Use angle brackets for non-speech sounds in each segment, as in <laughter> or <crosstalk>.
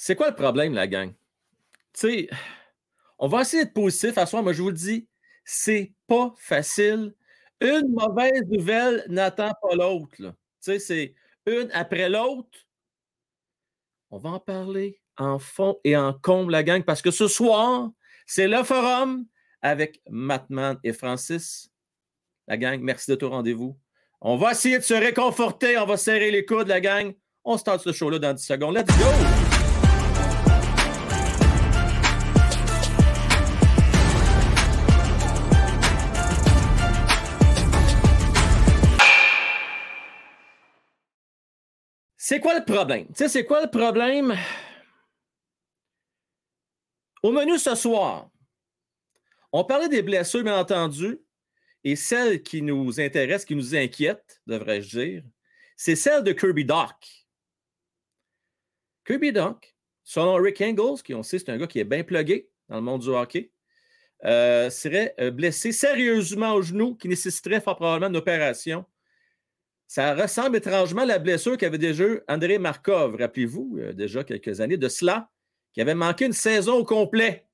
C'est quoi le problème, la gang? Tu sais, on va essayer d'être positif à soi. Moi, je vous le dis, c'est pas facile. Une mauvaise nouvelle n'attend pas l'autre. Tu sais, c'est une après l'autre. On va en parler en fond et en comble, la gang, parce que ce soir, c'est le forum avec Matman et Francis. La gang, merci de tout rendez-vous. On va essayer de se réconforter, on va serrer les coudes, la gang. On start ce show-là dans 10 secondes. Let's go! C'est quoi le problème? Tu sais, c'est quoi le problème? Au menu ce soir, on parlait des blessures, bien entendu, et celle qui nous intéresse, qui nous inquiète, devrais-je dire, c'est celle de Kirby Doc. Kirby Doc, selon Rick Engels, qui on sait c'est un gars qui est bien plugué dans le monde du hockey, euh, serait euh, blessé sérieusement au genou, qui nécessiterait fort probablement une opération ça ressemble étrangement à la blessure qu'avait déjà André Markov, rappelez-vous, déjà quelques années de cela, qui avait manqué une saison au complet.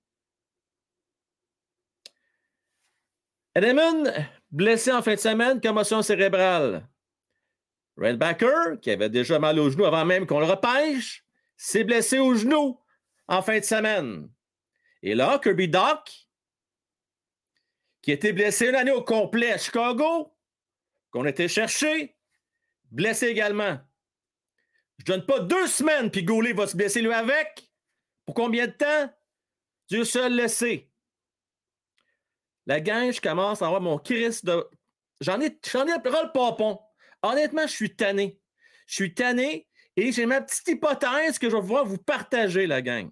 Edmund, blessé en fin de semaine, commotion cérébrale. Redbacker, qui avait déjà mal au genou avant même qu'on le repêche, s'est blessé au genou en fin de semaine. Et là, Kirby Doc, qui était blessé une année au complet à Chicago, qu'on était cherché, blessé également. Je donne pas deux semaines, puis Goulet va se blesser lui avec. Pour combien de temps? Dieu seul le sait. La gang, je commence à avoir mon Christ de. J'en ai, j'en ai le papon. Honnêtement, je suis tanné. Je suis tanné et j'ai ma petite hypothèse que je vais pouvoir vous partager, la gang.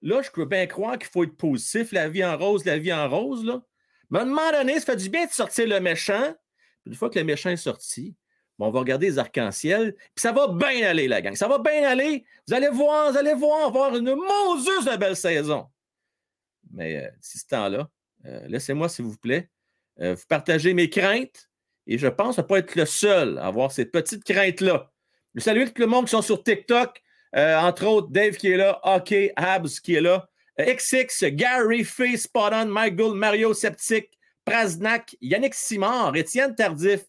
Là, je peux bien croire qu'il faut être positif, la vie en rose, la vie en rose, là. Mais à un moment donné, ça fait du bien de sortir le méchant, une fois que le méchant est sorti, on va regarder les arcs-en-ciel, puis ça va bien aller, la gang. Ça va bien aller. Vous allez voir, vous allez voir, avoir une monstrueuse belle saison. Mais euh, ce temps-là, euh, laissez-moi, s'il vous plaît, euh, vous partager mes craintes. Et je pense ne pas être le seul à avoir ces petites craintes-là. Je salue tout le monde qui sont sur TikTok, entre autres Dave qui est là, OK, Habs qui est là, XX, Gary, Face, Spot Michael, Mario, Sceptic, Praznak, Yannick Simard, Étienne Tardif,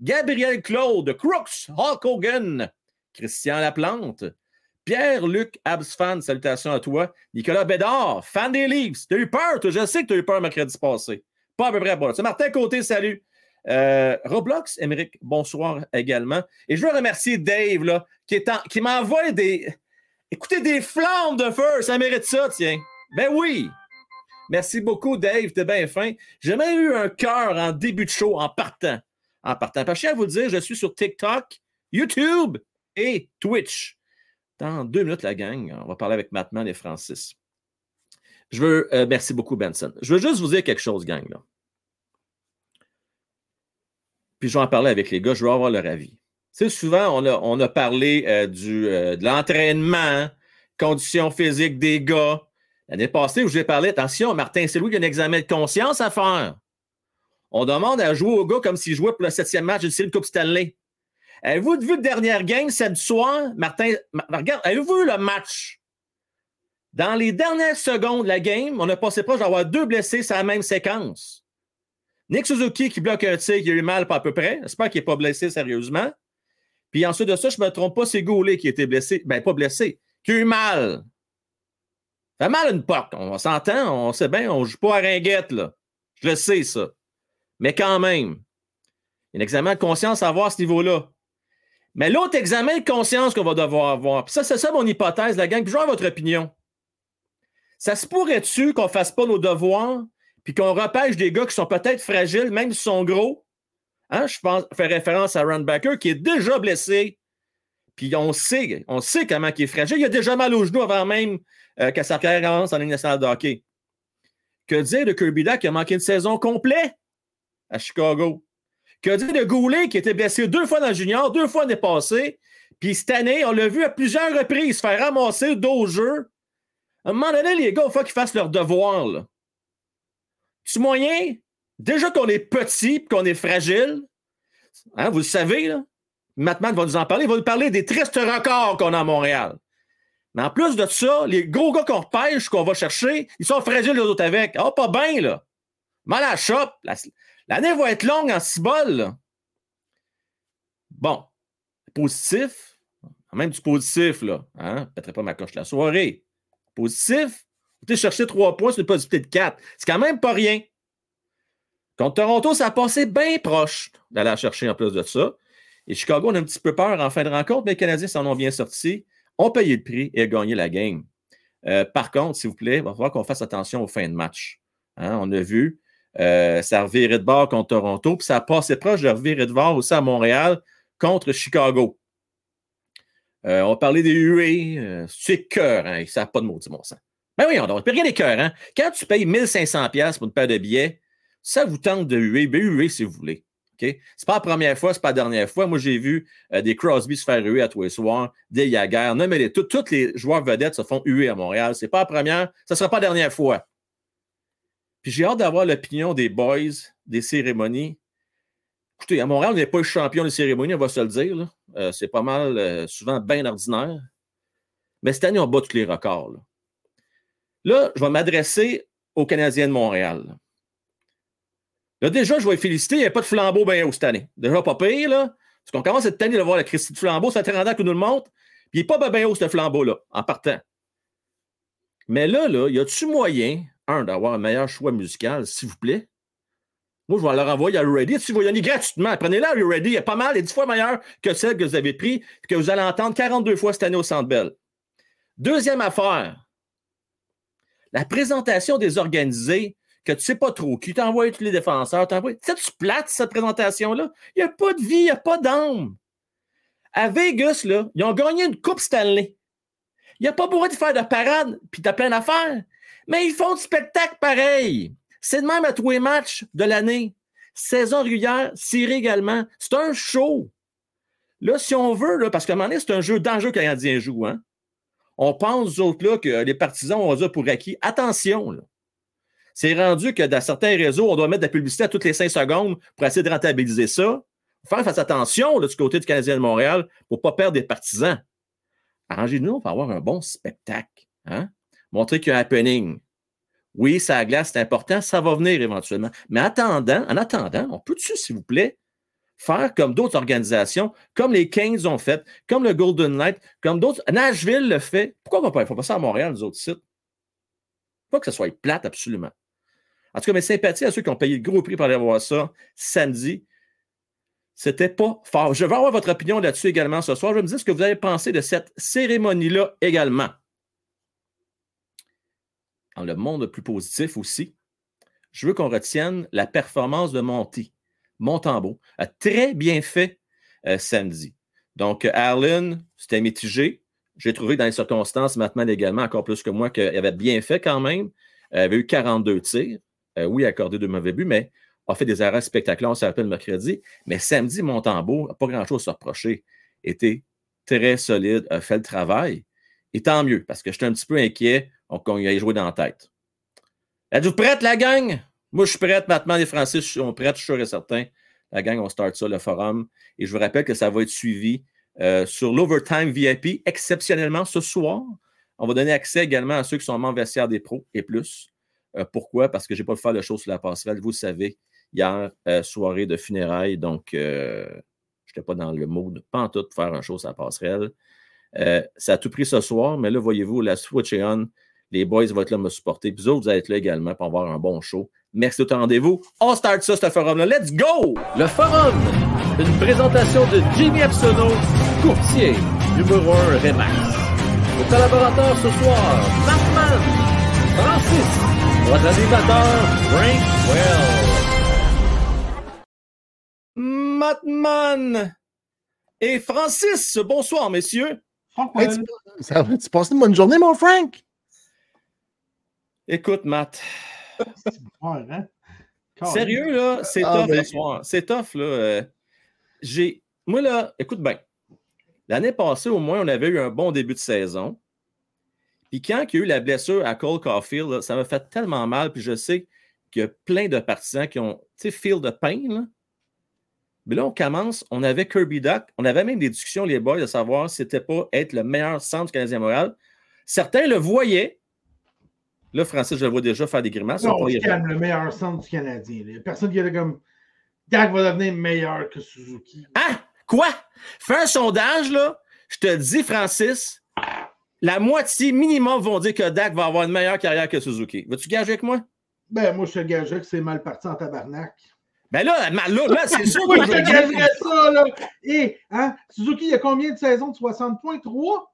Gabriel Claude, Crooks, Hulk Hogan, Christian Laplante, Pierre-Luc Absfan, salutations à toi, Nicolas Bédard, fan des Leafs. T'as eu peur, je sais que tu as eu peur mercredi passé. Pas à peu près pas. C'est Martin Côté, salut. Euh, Roblox, Émeric, bonsoir également. Et je veux remercier Dave, là, qui, qui m'envoie des. Écoutez, des flammes de feu, ça mérite ça, tiens. Ben oui, Merci beaucoup, Dave. T'es bien fin. J'ai même eu un cœur en début de show en partant. En partant. Parce que je à vous dire, je suis sur TikTok, YouTube et Twitch. Dans deux minutes, la gang, on va parler avec Mattman et Francis. Je veux. Euh, merci beaucoup, Benson. Je veux juste vous dire quelque chose, gang. Puis je vais en parler avec les gars, je veux avoir leur avis. Tu sais, souvent, on a, on a parlé euh, du, euh, de l'entraînement, conditions physiques des gars. L'année passée, où j'ai parlé, attention, Martin, c'est lui qui a un examen de conscience à faire. On demande à jouer au gars comme s'il jouait pour le septième match de série Coupe Stanley. Avez-vous vu le dernier game samedi soir? Martin, regarde, avez-vous vu le match? Dans les dernières secondes de la game, on a passé proche d'avoir deux blessés sur la même séquence. Nick Suzuki qui bloque un tir, qui a eu mal pas à peu près. J'espère qu'il n'est pas blessé sérieusement. Puis ensuite de ça, je ne me trompe pas, c'est Goulet qui a été blessé. Ben, pas blessé, qui a eu mal fait mal une porte. On s'entend, on sait bien, on ne joue pas à ringuette, là. Je le sais, ça. Mais quand même, il un examen de conscience à avoir à ce niveau-là. Mais l'autre examen de conscience qu'on va devoir avoir, puis ça, c'est ça mon hypothèse, la gang, puis je veux votre opinion. Ça se pourrait-tu qu'on ne fasse pas nos devoirs, puis qu'on repêche des gars qui sont peut-être fragiles, même s'ils sont gros? Hein? Je pense, fais référence à Runbacker qui est déjà blessé. Puis on sait, on sait comment il est fragile. Il a déjà mal au genou avant même euh, qu'à sa commence en Ligue nationale de hockey. Que dire de Kirby Dack qui a manqué une saison complète à Chicago? Que dire de Goulet qui était blessé deux fois dans le junior, deux fois l'année passée, puis cette année, on l'a vu à plusieurs reprises se faire ramasser dos au jeu. À un moment donné, les gars, il faut qu'ils fassent leur devoir. Là. Tu moyen, déjà qu'on est petit et qu'on est fragile, hein, vous le savez, là, Mattman va nous en parler, il va nous parler des tristes records qu'on a à Montréal. Mais en plus de ça, les gros gars qu'on repêche, qu'on va chercher, ils sont fragiles les autres avec. oh, pas bien, là. Mal à la. L'année va être longue en cibole. Bon. Positif. Même du positif, là. Hein? Peut-être pas ma coche la soirée. Positif. Vous chercher trois points sur une possibilité de quatre. C'est quand même pas rien. Contre Toronto, ça a passé bien proche d'aller chercher en plus de ça. Et Chicago, on a un petit peu peur en fin de rencontre, mais les Canadiens s'en ont bien sortis, ont payé le prix et gagné la game. Euh, par contre, s'il vous plaît, il va falloir qu'on fasse attention aux fins de match. Hein, on a vu, euh, ça a reviré de bord contre Toronto, puis ça a passé proche de revirer de bord aussi à Montréal contre Chicago. Euh, on parlait des UE, c'est cœur, hein, ça n'a pas de mots, mon sang. Ben oui, on ne rien des cœurs. Hein? Quand tu payes 1500$ pour une paire de billets, ça vous tente de huer, ben huer si vous voulez. Ce C'est pas la première fois, c'est pas la dernière fois. Moi, j'ai vu euh, des Crosby se faire huer à tous les soirs, des. Non, mais tous les joueurs vedettes se font huer à Montréal. C'est pas la première, ça sera pas la dernière fois. Puis j'ai hâte d'avoir l'opinion des boys des cérémonies. Écoutez, à Montréal, on n'est pas le champion des cérémonies, on va se le dire. Euh, c'est pas mal, euh, souvent bien ordinaire. Mais cette année, on bat tous les records. Là, je vais m'adresser aux Canadiens de Montréal. Là, déjà, je vais féliciter, il n'y a pas de flambeau bien haut cette année. Déjà, pas pire, là. Parce qu'on commence cette année de voir la Christie de flambeau, ça fait 30 ans que nous le montre. Puis il n'est pas bien haut, ce flambeau-là, en partant. Mais là, là, y a-tu moyen, un, d'avoir un meilleur choix musical, s'il vous plaît? Moi, je vais leur envoyer à Ready. Si vous y gratuitement, prenez-la, Ready. Il est pas mal, il est 10 fois meilleur que celle que vous avez pris, que vous allez entendre 42 fois cette année au Centre Bell. Deuxième affaire, la présentation des organisés, que tu sais pas trop, qui t'envoie tous les défenseurs, t'envoie. Tu tu plates cette présentation-là? Il n'y a pas de vie, il n'y a pas d'âme. À Vegas, là, ils ont gagné une Coupe Stanley. Il n'y a pas besoin de faire de parade, puis tu as plein d'affaires. Mais ils font du spectacle pareil. C'est de même à tous les matchs de l'année. Saison régulière, série également. C'est un show. Là, si on veut, là, parce qu'à un moment donné, c'est un jeu dangereux que les Canadiens jouent. Hein? On pense, aux autres, là, que les partisans ont dire pour acquis. Attention, là. C'est rendu que dans certains réseaux, on doit mettre de la publicité à toutes les cinq secondes pour essayer de rentabiliser ça. Faire face attention là, du côté du Canadien de Montréal pour ne pas perdre des partisans. Arrangez-nous pour avoir un bon spectacle. Hein? Montrer qu'il y a un happening. Oui, ça glace, c'est important, ça va venir éventuellement. Mais attendant, en attendant, on peut-tu, s'il vous plaît, faire comme d'autres organisations, comme les Kings ont fait, comme le Golden Knight, comme d'autres? Nashville le fait. Pourquoi on ne va pas? Faut passer à Montréal, les autres sites. Pas que ce soit plate, absolument. En tout cas, mes sympathies à ceux qui ont payé le gros prix pour aller voir ça samedi. C'était pas fort. Je vais avoir votre opinion là-dessus également ce soir. Je vais me dire ce que vous avez pensé de cette cérémonie-là également. Dans le monde plus positif aussi, je veux qu'on retienne la performance de Monty. Montembeau a très bien fait euh, samedi. Donc, Allen, c'était mitigé. J'ai trouvé dans les circonstances, maintenant également, encore plus que moi, qu'il avait bien fait quand même. Il avait eu 42 tirs. Euh, oui, accordé de mauvais buts, mais a fait des arrêts spectaculaires, on s'est rappelle mercredi. Mais samedi, Montembeau n'a pas grand-chose à se reprocher. Était très solide, a fait le travail. Et tant mieux, parce que j'étais un petit peu inquiet qu'on y ait joué dans la tête. Êtes-vous prête, la gang? Moi, je suis prête. Maintenant, les Francis sont prêts, je suis sûr et certain. La gang, on start ça, le forum. Et je vous rappelle que ça va être suivi euh, sur l'Overtime VIP, exceptionnellement ce soir. On va donner accès également à ceux qui sont membres vestiaires des pros et plus. Euh, pourquoi? Parce que je n'ai pas pu faire le show sur la passerelle. Vous le savez, hier, euh, soirée de funérailles, donc je n'étais pas dans le mood, pas pour faire un show sur la passerelle. ça a tout pris ce soir, mais là, voyez-vous, la Switch on. Les boys vont être là me supporter. Puis vous autres, vous allez être là également pour avoir un bon show. Merci de rendez-vous. On start ça, ce forum-là. Let's go! Le forum! Une présentation de Jimmy Epsono, courtier numéro 1 Remax. Nos collaborateurs ce soir, Markman, Francis, votre animateur, Frank Well. Matman et Francis, bonsoir, messieurs. Hey, tu, ça, tu passes une bonne journée, mon Frank? Écoute, Matt. Hein? Sérieux, là, c'est ah, tough ben... soir. C'est tough, là. Euh, j'ai. Moi, là, écoute bien. L'année passée, au moins, on avait eu un bon début de saison. Puis quand il y a eu la blessure à Cole Caulfield, ça m'a fait tellement mal. Puis je sais qu'il y a plein de partisans qui ont, tu sais, feel de pain. Là. Mais là, on commence, on avait Kirby Duck, on avait même des discussions, les boys, de savoir si c'était pas être le meilleur centre du Canadien Montréal. certains le voyaient. Là, Francis, je le vois déjà faire des grimaces. Non, calme le meilleur centre du Canadien. Il n'y a personne qui est comme Dak va devenir meilleur que Suzuki. Ah! Quoi? Fais un sondage, là. Je te dis, Francis, la moitié minimum vont dire que Dak va avoir une meilleure carrière que Suzuki. Veux-tu gager avec moi? Ben, moi, je te gagerais que c'est mal parti en tabarnak. Ben là, là, là c'est sûr que je gagerais ça, là. Et, hein, Suzuki, il y a combien de saisons de 60 points? 3?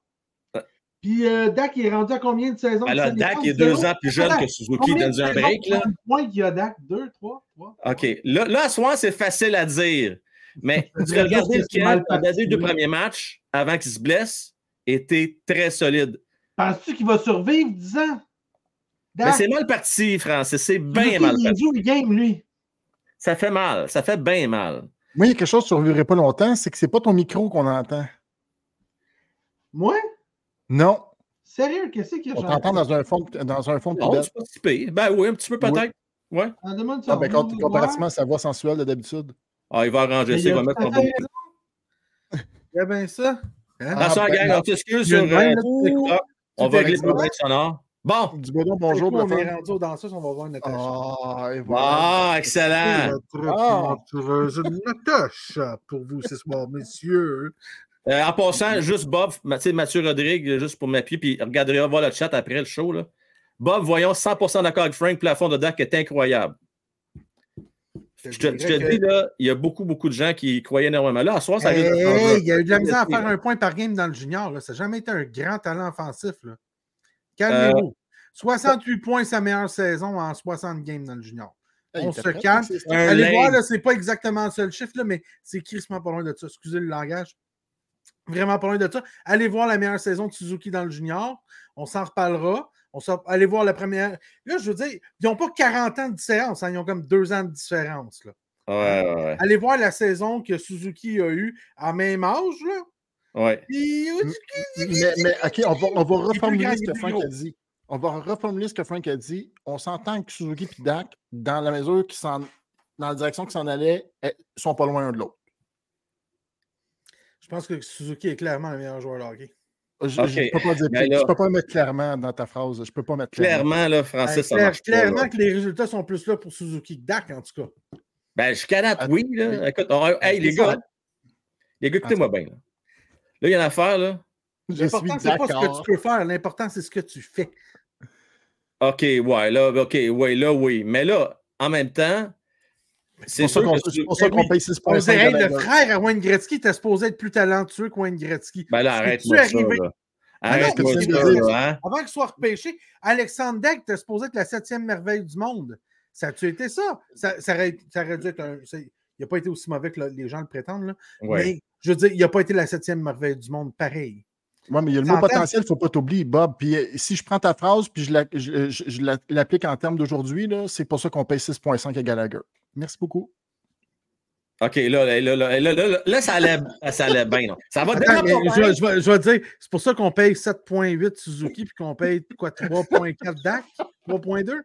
Puis euh, Dak, il est rendu à combien de saisons? Alors, Dak est deux ans plus jeune que Suzuki dans un break. Là? points qu'il y a Dak? Deux, trois, trois? OK. Là, là à soir, c'est facile à dire. Mais <laughs> tu regardes lequel, les deux premiers matchs, avant qu'il se blesse, était très solide. Penses-tu qu'il va survivre 10 ans? Mais c'est mal parti, Francis. C'est bien mal parti. Il joue le game, lui. Ça fait mal. Ça fait bien mal. Moi, il y a quelque chose qui ne survivrait pas longtemps, c'est que c'est pas ton micro qu'on entend. Moi? Non. Sérieux, qu'est-ce qu'il y a? On t'entend dans un fond, dans un fond de poubelle. c'est pas Ben oui, un petit peu peut-être. Oui. Ouais. Ah, demande ah, ben, comparativement à sa voix sensuelle de d'habitude. Ah, il va arranger ça, il va mettre en boucle. <laughs> Il y a bien ça. Hein? Attention, ah, gang, on sur euh, On va régler le problème sonore. Bon. Du bon bonjour. On est rendu aux danseuses, on va voir Natacha. Ah, voilà. ah excellent. Ah, Natacha pour vous ce soir, messieurs. Euh, en passant, juste Bob, Mathieu Rodrigue, juste pour m'appuyer, puis regardez voir le chat après le show. Là. Bob, voyons 100% d'accord avec Frank, plafond de DAC est incroyable. Je te, dis, là, il y a beaucoup, beaucoup de gens qui croyaient énormément. Là, à soir, ça Il y a eu de la misère à faire un point par game dans le junior. Là. Ça n'a jamais été un grand talent offensif. Calmez-vous. 68 euh, points sa meilleure saison en 60 games dans le junior. On se calme. Allez voir, ce n'est pas exactement ça le chiffre, là, mais c'est crissement pas loin de ça. Excusez le langage. Vraiment pas loin de ça. Allez voir la meilleure saison de Suzuki dans le junior. On s'en reparlera. On allez voir la première. Là, je veux dire, ils n'ont pas 40 ans de différence. Hein. ils ont comme deux ans de différence. Là. Ouais, ouais, Allez voir la saison que Suzuki a eue à même âge. Là. Ouais. mais, mais, OK, on va, on va reformuler ce que Frank a dit. On va reformuler ce que Frank a dit. On s'entend que Suzuki et Dak, dans la mesure qui s'en dans la direction qu'ils s'en allaient, eh, sont pas loin de l'autre. Je pense que Suzuki est clairement le meilleur joueur de hockey. Je ne peux, pas dire, ben peux pas mettre clairement dans ta phrase. Je peux pas mettre clairement. Clairement, là, Francis, ça marche Clairement que les résultats sont plus là pour Suzuki que Dak, en tout cas. Ben, je canate, ah, oui. Là. Écoute, hey, les gars, les gars, écoutez-moi bien. Là. il y a une affaire, là. L'important, c'est pas ce que tu peux faire. L'important, c'est ce que tu fais. OK, ouais, là, OK, ouais, là, oui. Mais là, en même temps, c'est pour ça qu'on paye 6 points. Le frère à Wayne Gretzky était supposé être plus talentueux que Wayne Gretzky. Ben là, arrête-moi ça. Arrête moi ça, hein? Avant qu'il soit repêché, Alexandre Deck était supposé être la septième merveille du monde. Ça a-tu été ça? Ça, ça, aurait, ça aurait dû être un. Il n'a pas été aussi mauvais que les gens le prétendent. Là. Mais je veux dire, il n'a pas été la septième merveille du monde pareil. Oui, mais il y a le mot potentiel, il ne faut pas t'oublier, Bob. Puis euh, si je prends ta phrase puis je l'applique en termes d'aujourd'hui, c'est pour ça qu'on paye 6,5 à Gallagher. Merci beaucoup. OK, là, là, là, là, là, ça allait, ça allait bien. Ça va Attends, je, je, je, vais dire, c'est pour ça qu'on paye 7.8 Suzuki puis qu'on paye quoi, 3.4 DAC? 3.2?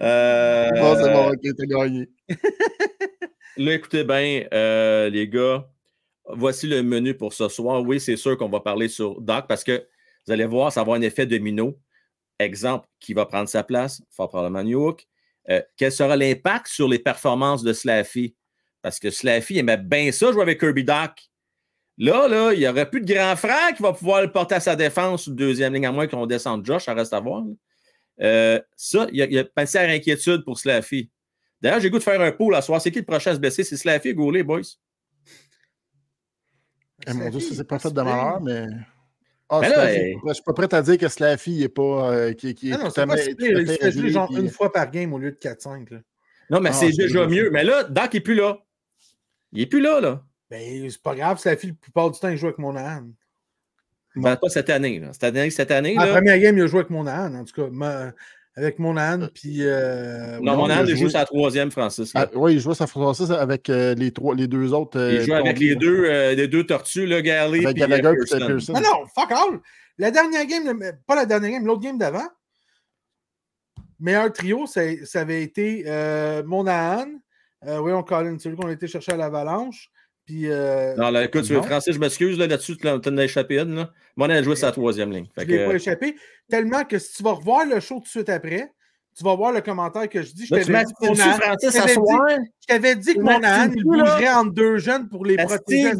Euh... Bon, c'est bon, ok, t'as gagné. <laughs> là, écoutez bien, euh, les gars, voici le menu pour ce soir. Oui, c'est sûr qu'on va parler sur Doc parce que vous allez voir, ça va avoir un effet domino. Exemple, qui va prendre sa place? Fort probablement New York. Euh, quel sera l'impact sur les performances de Slaffy? Parce que Slaffy aimait bien ça jouer avec Kirby Doc. Là, là, il n'y aurait plus de grand frère qui va pouvoir le porter à sa défense ou deuxième ligne, à moins qu'on descende Josh, ça reste à voir. Euh, ça, il y, a, y a inquiétude pour Slaffy. D'ailleurs, j'ai goût de faire un pot la soir. C'est qui le prochain à se blesser? C'est Slaffy ou Goulet, boys? Eh, mon Dieu, ça c'est pas fait de malheur, mais. Ah, je suis pas prêt à dire que Slaffy n'est pas. Euh, qui, qui non, non, c'est pas il fait jouer genre une fois par game au lieu de 4-5. Non, mais ah, c'est déjà mieux. Mais là, Doc n'est plus là. Il n'est plus là, là. Ben, c'est pas grave, Slaffy, la plupart du temps, il joue avec mon âne. Ben, pas cette année. Là. Cette année, cette année La première game, il a joué avec mon âne, en tout cas avec mon âne. Puis, euh, non, mon âne, il joue sa troisième, Francis. Ah, oui, il joue sa Francis avec euh, les, trois, les deux autres. il joue avec les deux, les deux tortues, là, Galley et Pearson. Non, non, fuck all. La dernière game, pas la dernière game, l'autre game d'avant, meilleur trio, ça, ça avait été euh, Monahan, euh, on Collins, celui qu'on a été chercher à l'Avalanche, Puis, euh, non, là, écoute, non. Francis, je m'excuse là-dessus, tu en as échappé une. Là. Moi, on a joué sa troisième ligne. Je n'ai pas échappé. Tellement que si tu vas revoir le show tout de suite après, tu vas voir le commentaire que je dis. Je t'avais dit, dit, dit que mon âne, il bougerait entre deux jeunes pour les protéger.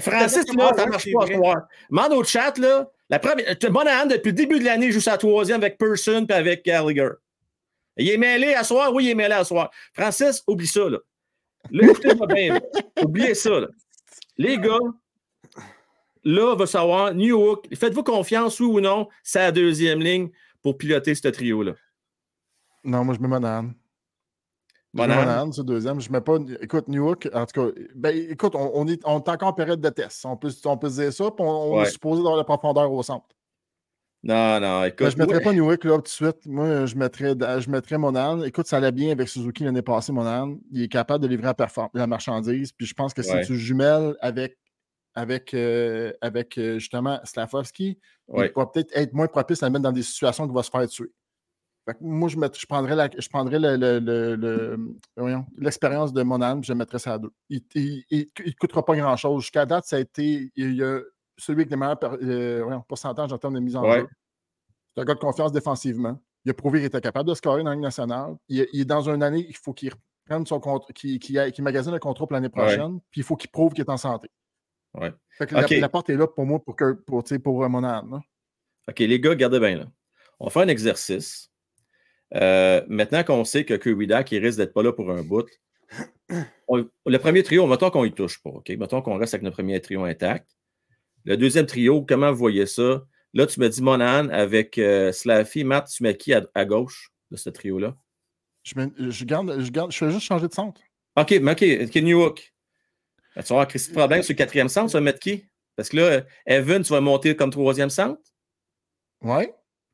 Francis, là, ça marche pas à soir. Demande au chat, là. La première, Monahan, depuis le début de l'année, joue sa troisième avec Person et avec Gallagher. Il est mêlé à soir? Oui, il est mêlé à soir. Francis, oublie ça, là. Là, écoutez-moi bien. Oubliez ça, là. Les gars, là, va savoir, New York, faites-vous confiance, oui ou non, c'est la deuxième ligne pour piloter ce trio-là? Non, moi, je mets Monahan. Monahan, c'est deuxième. Je mets pas. Écoute, New York, en tout cas, ben, écoute, on, est, on est encore en période de test. On peut, on peut se dire ça, puis on, est supposé dans la profondeur au centre. Non, non, écoute. je ne mettrais pas New York là tout de suite. Moi, je mettrais, je mettrais Monahan. Écoute, ça allait bien avec Suzuki l'année passée, Monahan. Il est capable de livrer la, la marchandise. Puis je pense que si tu jumelles avec, avec, euh, avec euh, justement Slavovski, il va peut-être être moins propice à le mettre dans des situations qui va se faire tuer moi, je, je prendrais, la, je prendrais l'expérience de je mettrais ça à deux. Il ne coûtera pas grand-chose. Jusqu'à date, ça a été il y a celui avec les meilleurs euh, pourcentages en termes de mise en jeu. C'est un gars de confiance défensivement. Il a prouvé qu'il était capable de scorer dans la Ligue nationale. Il, est dans une année, il faut qu'il reprenne son contrat, qu'il magasine le contrat pour l'année prochaine, puis il faut qu'il prouve qu'il est en santé. Ouais. la, porte est là pour moi pour, que, pour, pour Monan. OK, les gars, gardez bien là. On fait un exercice. Euh, maintenant qu'on sait que Kirby il risque d'être pas là pour un bout, le premier trio, mettons qu'on y touche pas, OK? Mettons qu'on reste avec notre premier trio intact. Le deuxième trio, comment vous voyez ça? Là, tu me dis Monahan avec euh, Slaffy. Matt, tu mets qui à, gauche de ce trio-là? Je, je, garde, je, garde, je vais juste changer de centre. OK, mais OK, OK, New York. Ben, tu vas avoir Christy Problème sur le quatrième centre, tu vas mettre qui? Parce que là, Evan, tu vas monter comme troisième centre? Oui.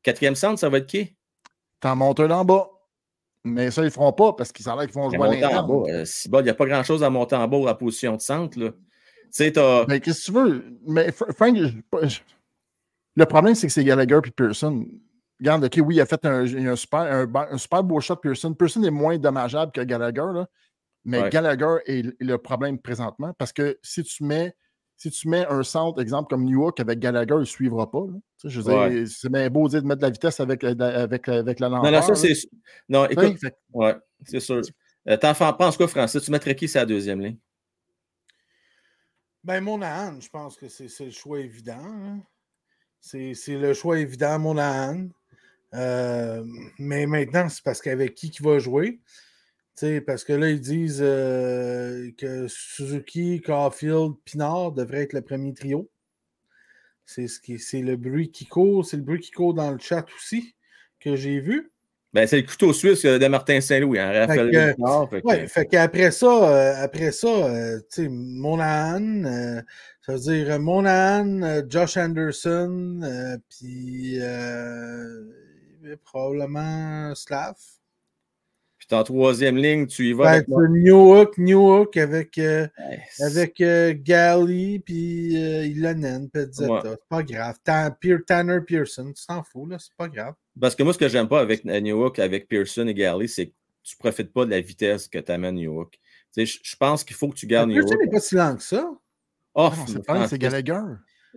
Quatrième centre, ça va être qui? T'en montes un en bas. Mais ça, ils ne feront pas parce qu'ils savent qu'ils vont jouer à en bas. Euh, il n'y a pas grand-chose à monter en bas à la position de centre. Là. Mais qu'est-ce que tu veux? Mais Frank, le problème, c'est que c'est Gallagher et Pearson. Regarde, OK, oui, il a fait un, un super, un, super beau shot, Pearson. Pearson est moins dommageable que Gallagher, là, mais Gallagher est le problème présentement parce que si tu mets si tu mets un centre, exemple, comme New York avec Gallagher, il ne suivra pas. Je c'est bien beau dire de mettre de la vitesse avec, euh, avec, euh, avec la lenteur. Non, non, ça, c'est. Non, écoute. Ouais, c'est sûr. Euh, T'en penses quoi, Francis? Tu mettrais qui sur la deuxième ligne? Ben, Monahan, je pense que c'est le choix évident. Hein. C'est le choix évident, Monahan. Euh, mais maintenant, c'est parce qu'avec qui qui va jouer? Parce que là, ils disent euh, que Suzuki, Caulfield, Pinard devraient être le premier trio. C'est ce le bruit qui court, c'est le bruit qui court dans le chat aussi que j'ai vu. Ben, c'est le couteau suisse de Martin Saint-Louis, hein, Raphaël Oui, fait qu'après ça, euh, après ça, euh, tu sais, Monahan, ça veut dire Monahan, Josh Anderson, puis probablement Slav en troisième ligne, tu y vas. Ben, avec New Hook, New Hook avec, euh, avec euh, Gally puis euh, Ilonen, C'est pas grave. Tanner Pearson, tu t'en fous, là, c'est pas grave. Parce que moi, ce que j'aime pas avec New Hook, avec Pearson et Gally, c'est que tu profites pas de la vitesse que t'amène New Hook. Je pense qu'il faut que tu gardes New Hook. Pearson n'est pas si lent que ça. Oh, c'est Gallagher.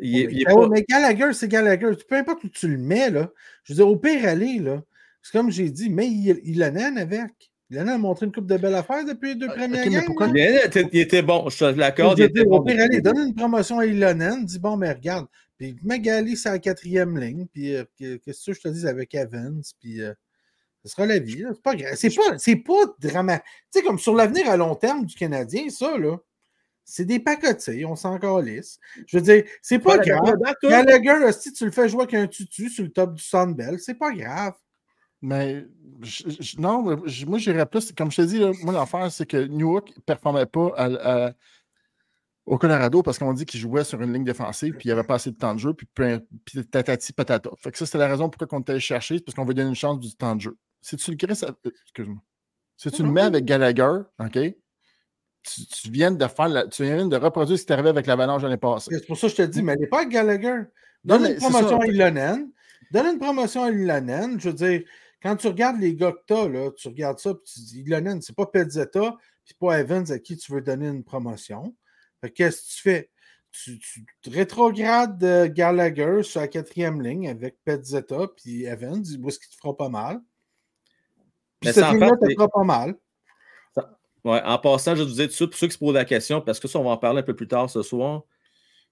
Il est, il est pas... Mais Gallagher, c'est Gallagher. Peu importe où tu le mets, là. Je veux dire, au pire, aller, là. C'est comme j'ai dit, mais il, il en avec. Il en a montré une coupe de belles affaires depuis les deux ah, premières okay, pourquoi... il, était, il, était, bon, je te l'accorde. Il était bon. Allez, donne une promotion à Ilonen, dis bon, mais regarde. Puis Magali, c'est la quatrième ligne. Puis euh, qu'est-ce que je te dis avec Evans? Puis euh, ce sera la vie. C'est pas grave. C'est pas, c'est pas dramatique. Tu sais, comme sur l'avenir à long terme du Canadien, ça, là. C'est des pacotés, on s'en calisse. Je veux dire, c'est pas, pas grave. Gallagher, si tu le fais jouer avec un tutu sur le top du Sunbelt, c'est pas grave. Mais non, moi j'irais plus, comme je te dis, moi l'affaire, c'est que Newark ne performait pas au Colorado parce qu'on dit qu'il jouait sur une ligne défensive puis il n'y avait pas assez de temps de jeu, puis, puis tatati patata. Fait que ça, c'était la raison pourquoi on était chercher, c'est parce qu'on veut donner une chance du temps de jeu. Si tu le crées, euh, excuse-moi. Si tu le mets avec Gallagher, OK? Tu, viens de faire tu viens de reproduire ce qui est arrivé avec l'avalanche l'année passée. C'est pour ça que je te dis, mais elle n'est pas Gallagher. Donne une promotion à Ilonen. Donne une promotion à Ilonen. Je veux dire, quand tu regardes les gars que tu as, là, tu regardes ça, puis tu dis, Ilonen, c'est pas Pezzetta, puis pas Evans à qui tu veux donner une promotion. Qu'est-ce que tu fais? Tu, tu rétrogrades Gallagher sur la quatrième ligne avec Petzetta puis Evans, ce qui te fera pas mal? Puis cette ligne-là te fera pas mal. Ouais, en passant, je vais vous dire tout ça, pour ceux qui se posent la question, parce que ça, on va en parler un peu plus tard ce soir,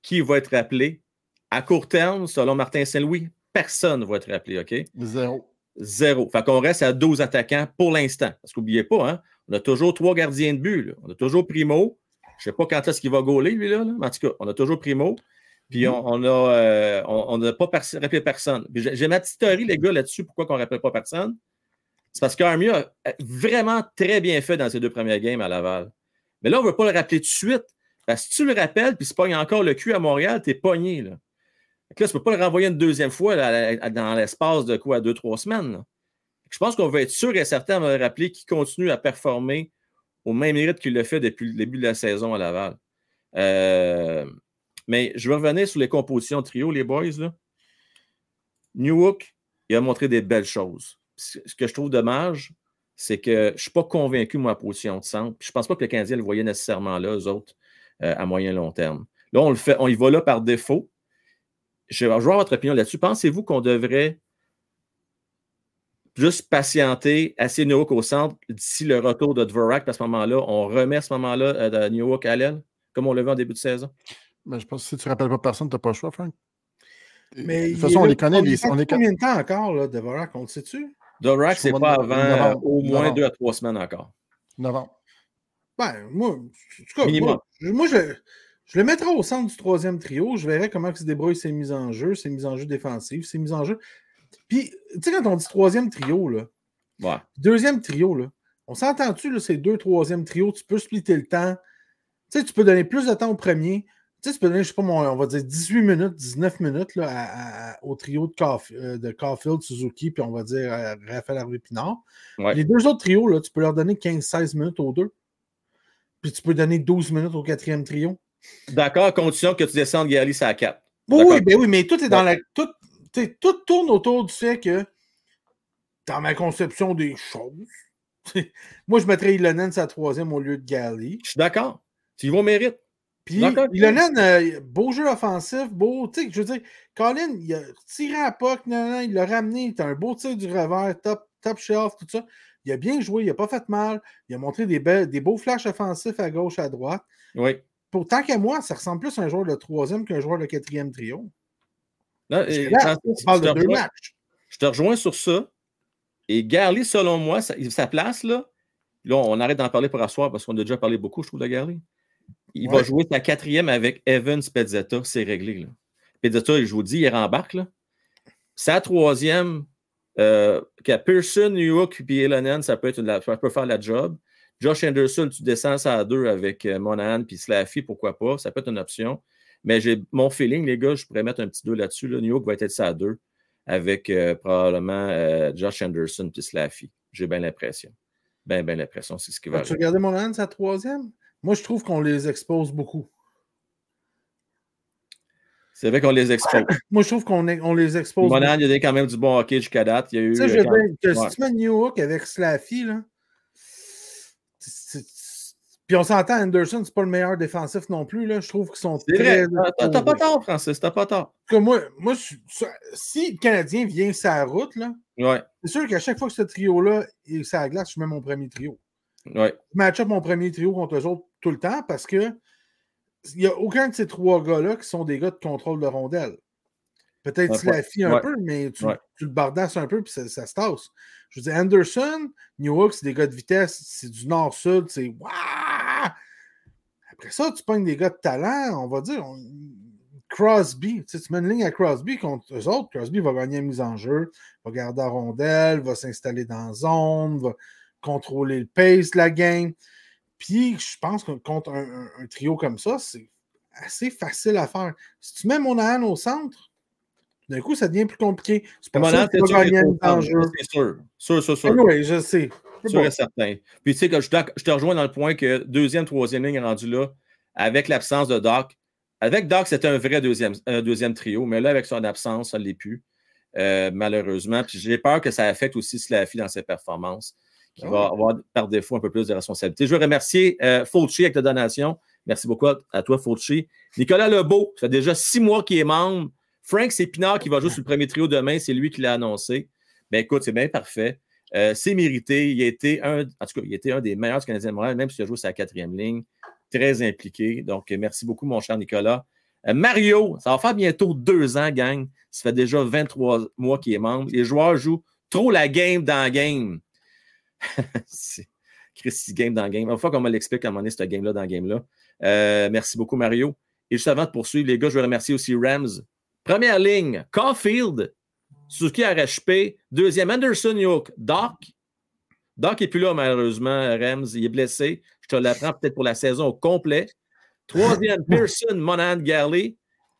qui va être rappelé? À court terme, selon Martin Saint-Louis, personne ne va être rappelé, OK? Zéro. Zéro. Fait qu'on reste à 12 attaquants pour l'instant. Parce qu'oubliez pas, hein, on a toujours trois gardiens de but. On a toujours Primo. Je ne sais pas quand est-ce qu'il va gauler, lui, là, En tout cas, on a toujours Primo. Puis on, euh, n'a pas rappelé personne. J'ai ma petite théorie, les gars, là-dessus, pourquoi on ne rappelle pas personne. C'est parce qu'Armia a vraiment très bien fait dans ses deux premières games à Laval. Mais là, on ne veut pas le rappeler tout de suite. Parce que si tu le rappelles, puis il encore le cul à Montréal, tu es pogné. Là. Là, tu ne peux pas le renvoyer une deuxième fois dans l'espace de quoi, deux, trois semaines. Je pense qu'on va être sûr et certain de le rappeler qu'il continue à performer au même rythme qu'il l'a fait depuis le début de la saison à Laval. Euh, mais je vais revenir sur les compositions trio, les boys. Là. Newhook, il a montré des belles choses ce que je trouve dommage, c'est que je ne suis pas convaincu, moi, position de centre. je ne pense pas que le Canadien le voyait nécessairement là, eux autres, euh, à moyen long terme. Là, on le fait, on y va là par défaut. Je vais avoir votre opinion là-dessus. Pensez-vous qu'on devrait juste patienter assez Newhook au centre d'ici le retour de Dvorak, à ce moment-là, on remet à ce moment-là euh, de Newhook à l'aile, comme on l'a vu en début de saison? Ben, je pense que si tu ne rappelles pas personne, tu n'as pas le choix, Frank. Mais de toute façon, on les connaît. On, est combien de temps encore, là, Dvorak, on le sait-tu? Dorak, c'est pas avant au moins deux à trois semaines encore. Novembre. Ben, moi, en tout cas, moi, je, je, le mettrai au centre du troisième trio. Je verrai comment il se débrouille ses mises en jeu, ses mises en jeu défensives, ses mises en jeu. Puis, tu sais, quand on dit troisième trio, là, deuxième trio, là, on s'entend-tu, ces deux troisième trio, tu peux splitter le temps. Tu sais, tu peux donner plus de temps au premier, tu sais, tu peux donner, je sais pas, on va dire 18 minutes, 19 minutes là, au trio de, euh, de Caulfield, Suzuki, puis on va dire euh, Raphaël Harvey Pinard. Les deux autres trios, là, tu peux leur donner 15-16 minutes aux deux. Puis tu peux donner 12 minutes au quatrième trio. D'accord, à condition que tu descendes Gary à 4. Oui, ben oui, mais tout est dans la. Tout, tout tourne autour du fait que, dans ma conception des choses, <laughs> moi, je mettrais Ilonen sa troisième au lieu de Gally. Je suis d'accord. Tu y vas au mérite. Puis, il a beau jeu offensif, beau, tu sais, je veux dire, Colin, il a tiré à POC, il l'a ramené, il a un beau tir du revers, top, top shelf, tout ça. Il a bien joué, il n'a pas fait mal, il a montré des, des beaux flashs offensifs à gauche, à droite. Oui. Pour tant qu'à moi, ça ressemble plus à un joueur de troisième qu'un joueur de quatrième trio. là, parle de deux matchs. Je te rejoins sur ça. Et Garley, selon moi, sa, place, là, là, on arrête d'en parler pour asseoir parce qu'on a déjà parlé beaucoup, je trouve, de Garley. Il va jouer sa quatrième avec Evans Pezzetta. C'est réglé. Là. Pezzetta, je vous dis, il rembarque. Là. Sa troisième, euh, qu'à Pearson, New York et Elonen, ça peut, être ça peut faire la job. Josh Anderson, tu descends ça à deux avec euh, Monahan puis Slaffy, pourquoi pas? Ça peut être une option. Mais j'ai mon feeling, les gars, je pourrais mettre un petit deux là-dessus. New York va être ça à deux avec euh, probablement euh, Josh Anderson puis Slaffy. J'ai bien l'impression. Bien, bien l'impression, c'est ce qui va Tu regardais Monahan, sa troisième? Moi, je trouve qu'on les expose beaucoup. C'est vrai qu'on les expose. <coughs> Moi, je trouve qu'on on les expose. Monan, il y a quand même du bon hockey jusqu'à date. Il y a eu. Tu sais, je veux dire que si tu mets New Hook avec Slaffy, là. Puis on s'entend, Anderson, c'est pas le meilleur défensif non plus. Là. Je trouve qu'ils sont très. T'as pas tort, Francis, t'as pas tort. Que moi, moi si le Canadien vient sa route, là, ouais. c'est sûr qu'à chaque fois que ce trio-là est la glace, je mets mon premier trio. Ouais. Je match up mon premier trio contre eux autres tout le temps parce que il n'y a aucun de ces trois gars-là qui sont des gars de contrôle de rondelle. Peut-être Slaffy un peu, mais tu, le bardasses un peu puis ça, se tasse. Je veux dire, Anderson, New c'est des gars de vitesse, c'est du nord-sud, c'est waouh! Après ça, tu pognes des gars de talent, on va dire. Crosby, tu, sais, tu mets une ligne à Crosby contre eux autres. Crosby va gagner une mise en jeu, va garder la rondelle, va s'installer dans la zone, va contrôler le pace de la game. Puis, je pense que contre un, trio comme ça, c'est assez facile à faire. Si tu mets Monahan au centre, d'un coup, ça devient plus compliqué. C'est pas que tu gagner. C'est sûr. Sûr, sûr, sûr. Oui, je sais. Sûr et certain. Puis, tu sais, que je, te rejoins dans le point que deuxième, troisième ligne rendu là, avec l'absence de Doc. Avec Doc, c'était un vrai deuxième, deuxième trio, mais là, avec son absence, ça ne l'est plus, euh, malheureusement. Puis, j'ai peur que ça affecte aussi Slaffy dans ses performances qui va avoir par défaut un peu plus de responsabilité. Je veux remercier euh, Fauci avec la donation. Merci beaucoup à, toi, Fauci. Nicolas Lebeau, ça fait déjà six mois qu'il est membre. Frank, c'est Pinard qui va jouer sur le premier trio demain. C'est lui qui l'a annoncé. Ben écoute, c'est bien parfait. Euh, c'est mérité. Il a été un, en tout cas, il un des meilleurs Canadiens de Montréal, même s'il a joué sa quatrième ligne. Très impliqué. Donc, merci beaucoup, mon cher Nicolas. Euh, Mario, ça va faire bientôt deux ans, gang. Ça fait déjà 23 mois qu'il est membre. Les joueurs jouent trop la game dans la game. <laughs> Christy game dans la game. Va falloir qu'on me l'explique à un moment donné, cette game-là dans la game-là. Euh, merci beaucoup, Mario. Et juste avant de poursuivre, les gars, je veux remercier aussi Rams. Première ligne, Caulfield, Suzuki RHP. Deuxième, Anderson Yoke. Doc. Doc n'est plus là, malheureusement, Rams. Il est blessé. Je te l'apprends peut-être pour la saison au complet. Troisième, <laughs> Pearson, Monahan, Garley.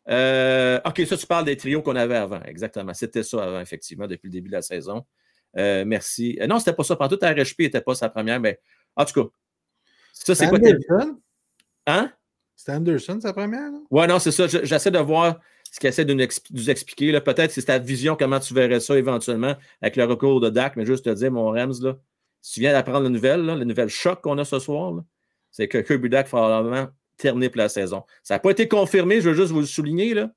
Euh, OK, ça, tu parles des trios qu'on avait avant. Exactement. C'était ça avant, effectivement, depuis le début de la saison. Euh, merci. Euh, non, c'était pas ça. Pendant tout, RHP n'était pas sa première, mais en tout cas, ça, c'est quoi Anderson? Hein? C'était Anderson, sa première? Ouais, non, c'est ça. J'essaie de voir ce qu'il essaie de nous, expliquer. Peut-être c'est ta vision, comment tu verrais ça éventuellement avec le recours de DAC, mais juste te dire, mon Rams, là, si tu viens d'apprendre la nouvelle, là, la nouvelle choc qu'on a ce soir, c'est que Kirby Dak probablement terminé pour la saison. Ça n'a pas été confirmé, je veux juste vous le souligner, là,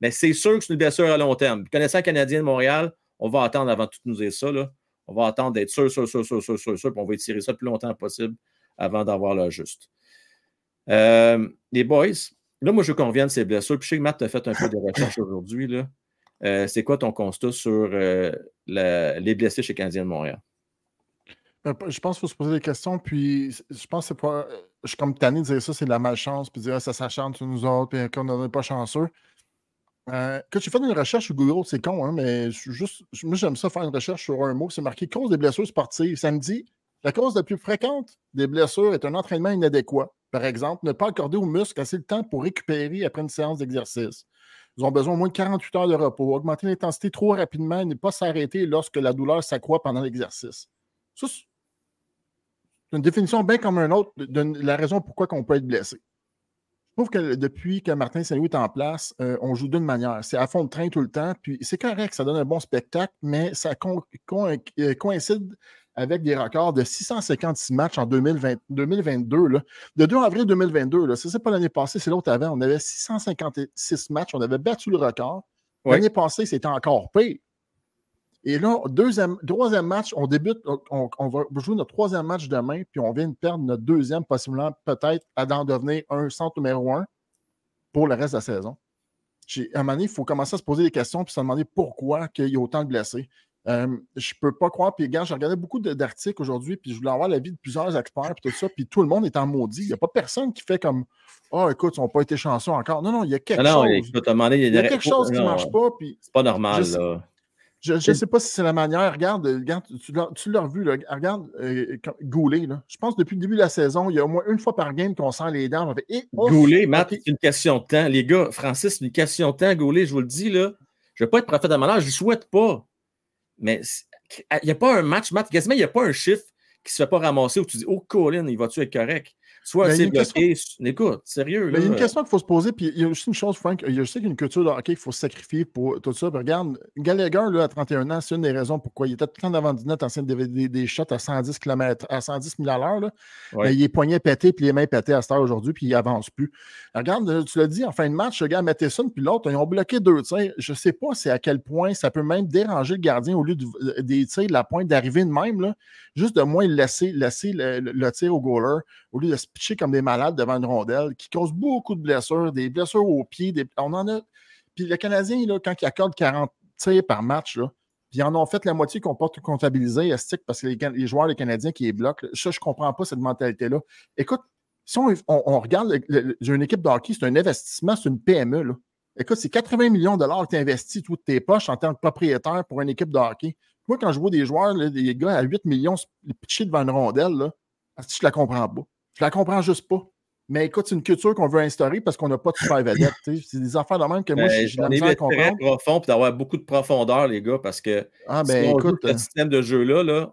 mais c'est sûr que c'est une blessure à long terme. Connaissant le Canadien de Montréal, on va attendre avant de nous dire ça. Là. On va attendre d'être sûr, sûr, sûr, sûr, sûr, sûr, sûr, puis on va étirer ça le plus longtemps possible avant d'avoir le juste. Euh, les boys, là, moi, je veux qu'on ces blessures. Puis je sais que Matt a fait un peu de recherche aujourd'hui. Euh, c'est quoi ton constat sur euh, les blessés chez Canadien de Montréal? Je pense qu'il faut se poser des questions, puis je pense que c'est pas. Je suis comme tanné de dire ça, c'est de la malchance, puis dire ah, ça s'acharne sur nous autres, puis qu'on n'est pas chanceux. Euh, quand tu fais une recherche sur Google, c'est con, hein, mais juste, moi j'aime ça faire une recherche sur un mot, c'est marqué cause des blessures sportives. Ça me dit la cause la plus fréquente des blessures est un entraînement inadéquat. Par exemple, ne pas accorder aux muscles assez de temps pour récupérer après une séance d'exercice. Ils ont besoin au moins de 48 heures de repos, augmenter l'intensité trop rapidement et ne pas s'arrêter lorsque la douleur s'accroît pendant l'exercice. C'est une définition bien comme un autre de la raison pourquoi on peut être blessé. Je trouve que depuis que Martin Saint-Louis est en place, euh, on joue d'une manière. C'est à fond de train tout le temps. Puis c'est correct, ça donne un bon spectacle, mais ça euh, coïncide avec des records de 656 matchs en 2022. Là. De 2 avril 2022, là, ça, c'est pas l'année passée, c'est l'autre avant. On avait 656 matchs, on avait battu le record. L'année passée, c'était encore pire. Et là, deuxième, troisième match, on débute, on, va jouer notre troisième match demain, puis on vient de perdre notre deuxième, possiblement peut-être à d'en devenir un centre numéro un pour le reste de la saison. À un moment donné, il faut commencer à se poser des questions puis se demander pourquoi il y a autant de blessés. Euh, je ne peux pas croire. Puis, gars, j'ai regardé beaucoup d'articles aujourd'hui, puis je voulais avoir l'avis de plusieurs experts, puis tout ça, puis tout le monde est en maudit. Il n'y a pas personne qui fait comme Ah, oh, écoute, ils n'ont pas été chanceux encore. Non, non, il y a quelque chose. il y a, quelque chose qui ne marche pas. C'est pas normal, là. Je ne sais pas si c'est la manière. Regarde, regarde tu l'as vu, là, regarde euh, Goulet. Là. Je pense que depuis le début de la saison, il y a au moins une fois par game qu'on sent les dents. Fait, eh, Goulet, Matt, c'est une question de temps. Les gars, Francis, c'est une question de temps, Goulet, je vous le dis. Là. Je ne vais pas être prophète de malheur, je ne souhaite pas. Mais il n'y a pas un match, Matt, quasiment, il n'y a pas un chiffre qui ne se fait pas ramasser où tu dis Oh, Colin, il va-tu être correct? Soit c'est bloqué. Écoute, sérieux. il y a une question qu'il faut se poser, puis il y a aussi une chose, Frank. Je sais qu'il y a une culture de hockey qu'il faut se sacrifier pour tout ça. regarde, Gallagher, là, à 31 ans, c'est une des raisons pourquoi il était tout le temps devant du net en train de des, des, shots à 110 km, à 110 000 à l'heure. Ouais. Il est poignet pété, puis les mains pétées à cette heure aujourd'hui, puis il avance plus. Regarde, tu l'as dit, en fin de match, le gars Matheson, puis l'autre, ils ont bloqué deux tirs. Je ne sais pas c'est à quel point ça peut même déranger le gardien au lieu de, des tirs de la pointe d'arriver de même. Là, juste de moins laisser, laisser le, tir au goaler au lieu de se pitcher comme des malades devant une rondelle, qui cause beaucoup de blessures, des blessures aux pieds. on en a. Puis le Canadien, là, quand il accorde 40 tirs par match, là, puis ils en ont fait la moitié qu'on porte comptabiliser, parce que les, joueurs, les Canadiens qui les bloquent, ça, je ne comprends pas cette mentalité-là. Écoute, si on, regarde, une équipe de hockey, c'est un investissement, c'est une PME. Là. Écoute, c'est 80 millions de dollars que tu investis toutes tes poches en tant que propriétaire pour une équipe de hockey. Moi, quand je vois des joueurs, des gars à 8 millions pitchés devant une rondelle, là, je ne la comprends pas? Je la comprends juste pas. Mais écoute, c'est une culture qu'on veut instaurer parce qu'on n'a pas de super <laughs> vedette. c'est des affaires de même que moi, ben, je suis très profond et d'avoir beaucoup de profondeur, les gars, parce que ah, ben, si on écoute, le euh système de jeu-là, là,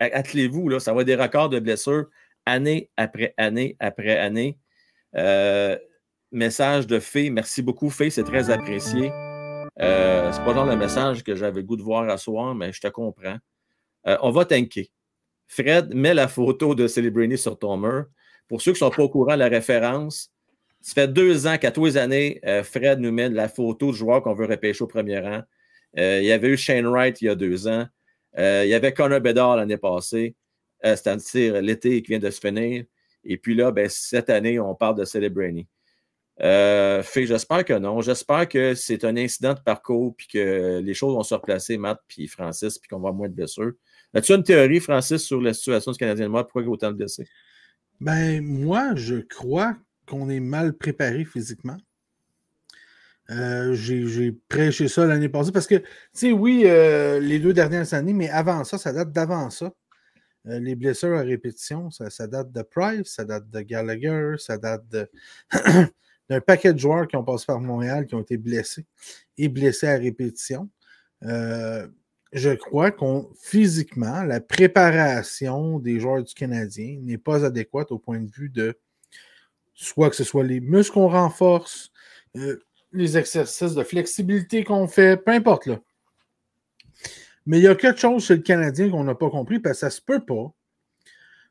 attelez-vous, là, ça va être des records de blessures année après année après année. Euh, message de Fée, merci beaucoup, Fée, c'est très apprécié. Euh, c'est pas genre le message que j'avais le goût de voir à soir, mais je te comprends. Euh, on va tanker. Fred, mets la photo de Celebrini sur ton. Pour ceux qui ne sont pas au courant de la référence, ça fait deux ans qu'à tous les années, euh, Fred nous met la photo du joueur qu'on veut repêcher au premier rang. Euh, il y avait eu Shane Wright il y a deux ans. Euh, il y avait Connor Bedard l'année passée, c'est-à-dire l'été qui vient de se finir. Et puis là, ben, cette année, on parle de Celebrity. j'espère que non. J'espère que c'est un incident de parcours puis que les choses vont se replacer, Matt puis Francis, puis qu'on va moins de blessures. As-tu une théorie, Francis, sur la situation du Canadien de moi? Pourquoi il y a autant de blessés? Ben, moi, je crois qu'on est mal préparé physiquement. Euh, j'ai prêché ça l'année passée parce que, tu sais, oui, euh, les deux dernières années, mais avant ça, ça date d'avant ça. Euh, les blessures à répétition, ça, date de Price, ça date de Gallagher, ça date <clears throat> d'un paquet de joueurs qui ont passé par Montréal qui ont été blessés et blessés à répétition. Je crois qu'on physiquement, la préparation des joueurs du Canadien n'est pas adéquate au point de vue de soit que ce soit les muscles qu'on renforce, euh, les exercices de flexibilité qu'on fait, peu importe là. Mais il y a quelque chose chez le Canadien qu'on n'a pas compris, parce que ça se peut pas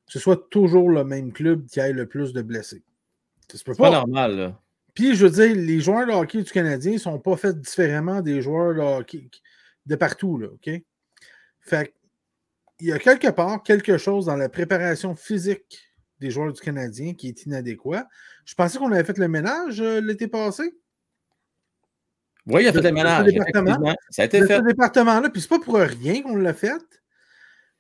que ce soit toujours le même club qui ait le plus de blessés. Ça se peut pas. pas normal, là. Puis, je veux dire, les joueurs de hockey du Canadien ne sont pas faits différemment des joueurs de hockey de partout, là, OK? Fait il y a quelque part quelque chose dans la préparation physique des joueurs du Canadien qui est inadéquat. Je pensais qu'on avait fait le ménage euh, l'été passé. Oui, il a fait le ménage. Département. Ça a été fait. Ce département-là, puis c'est pas pour rien qu'on l'a fait.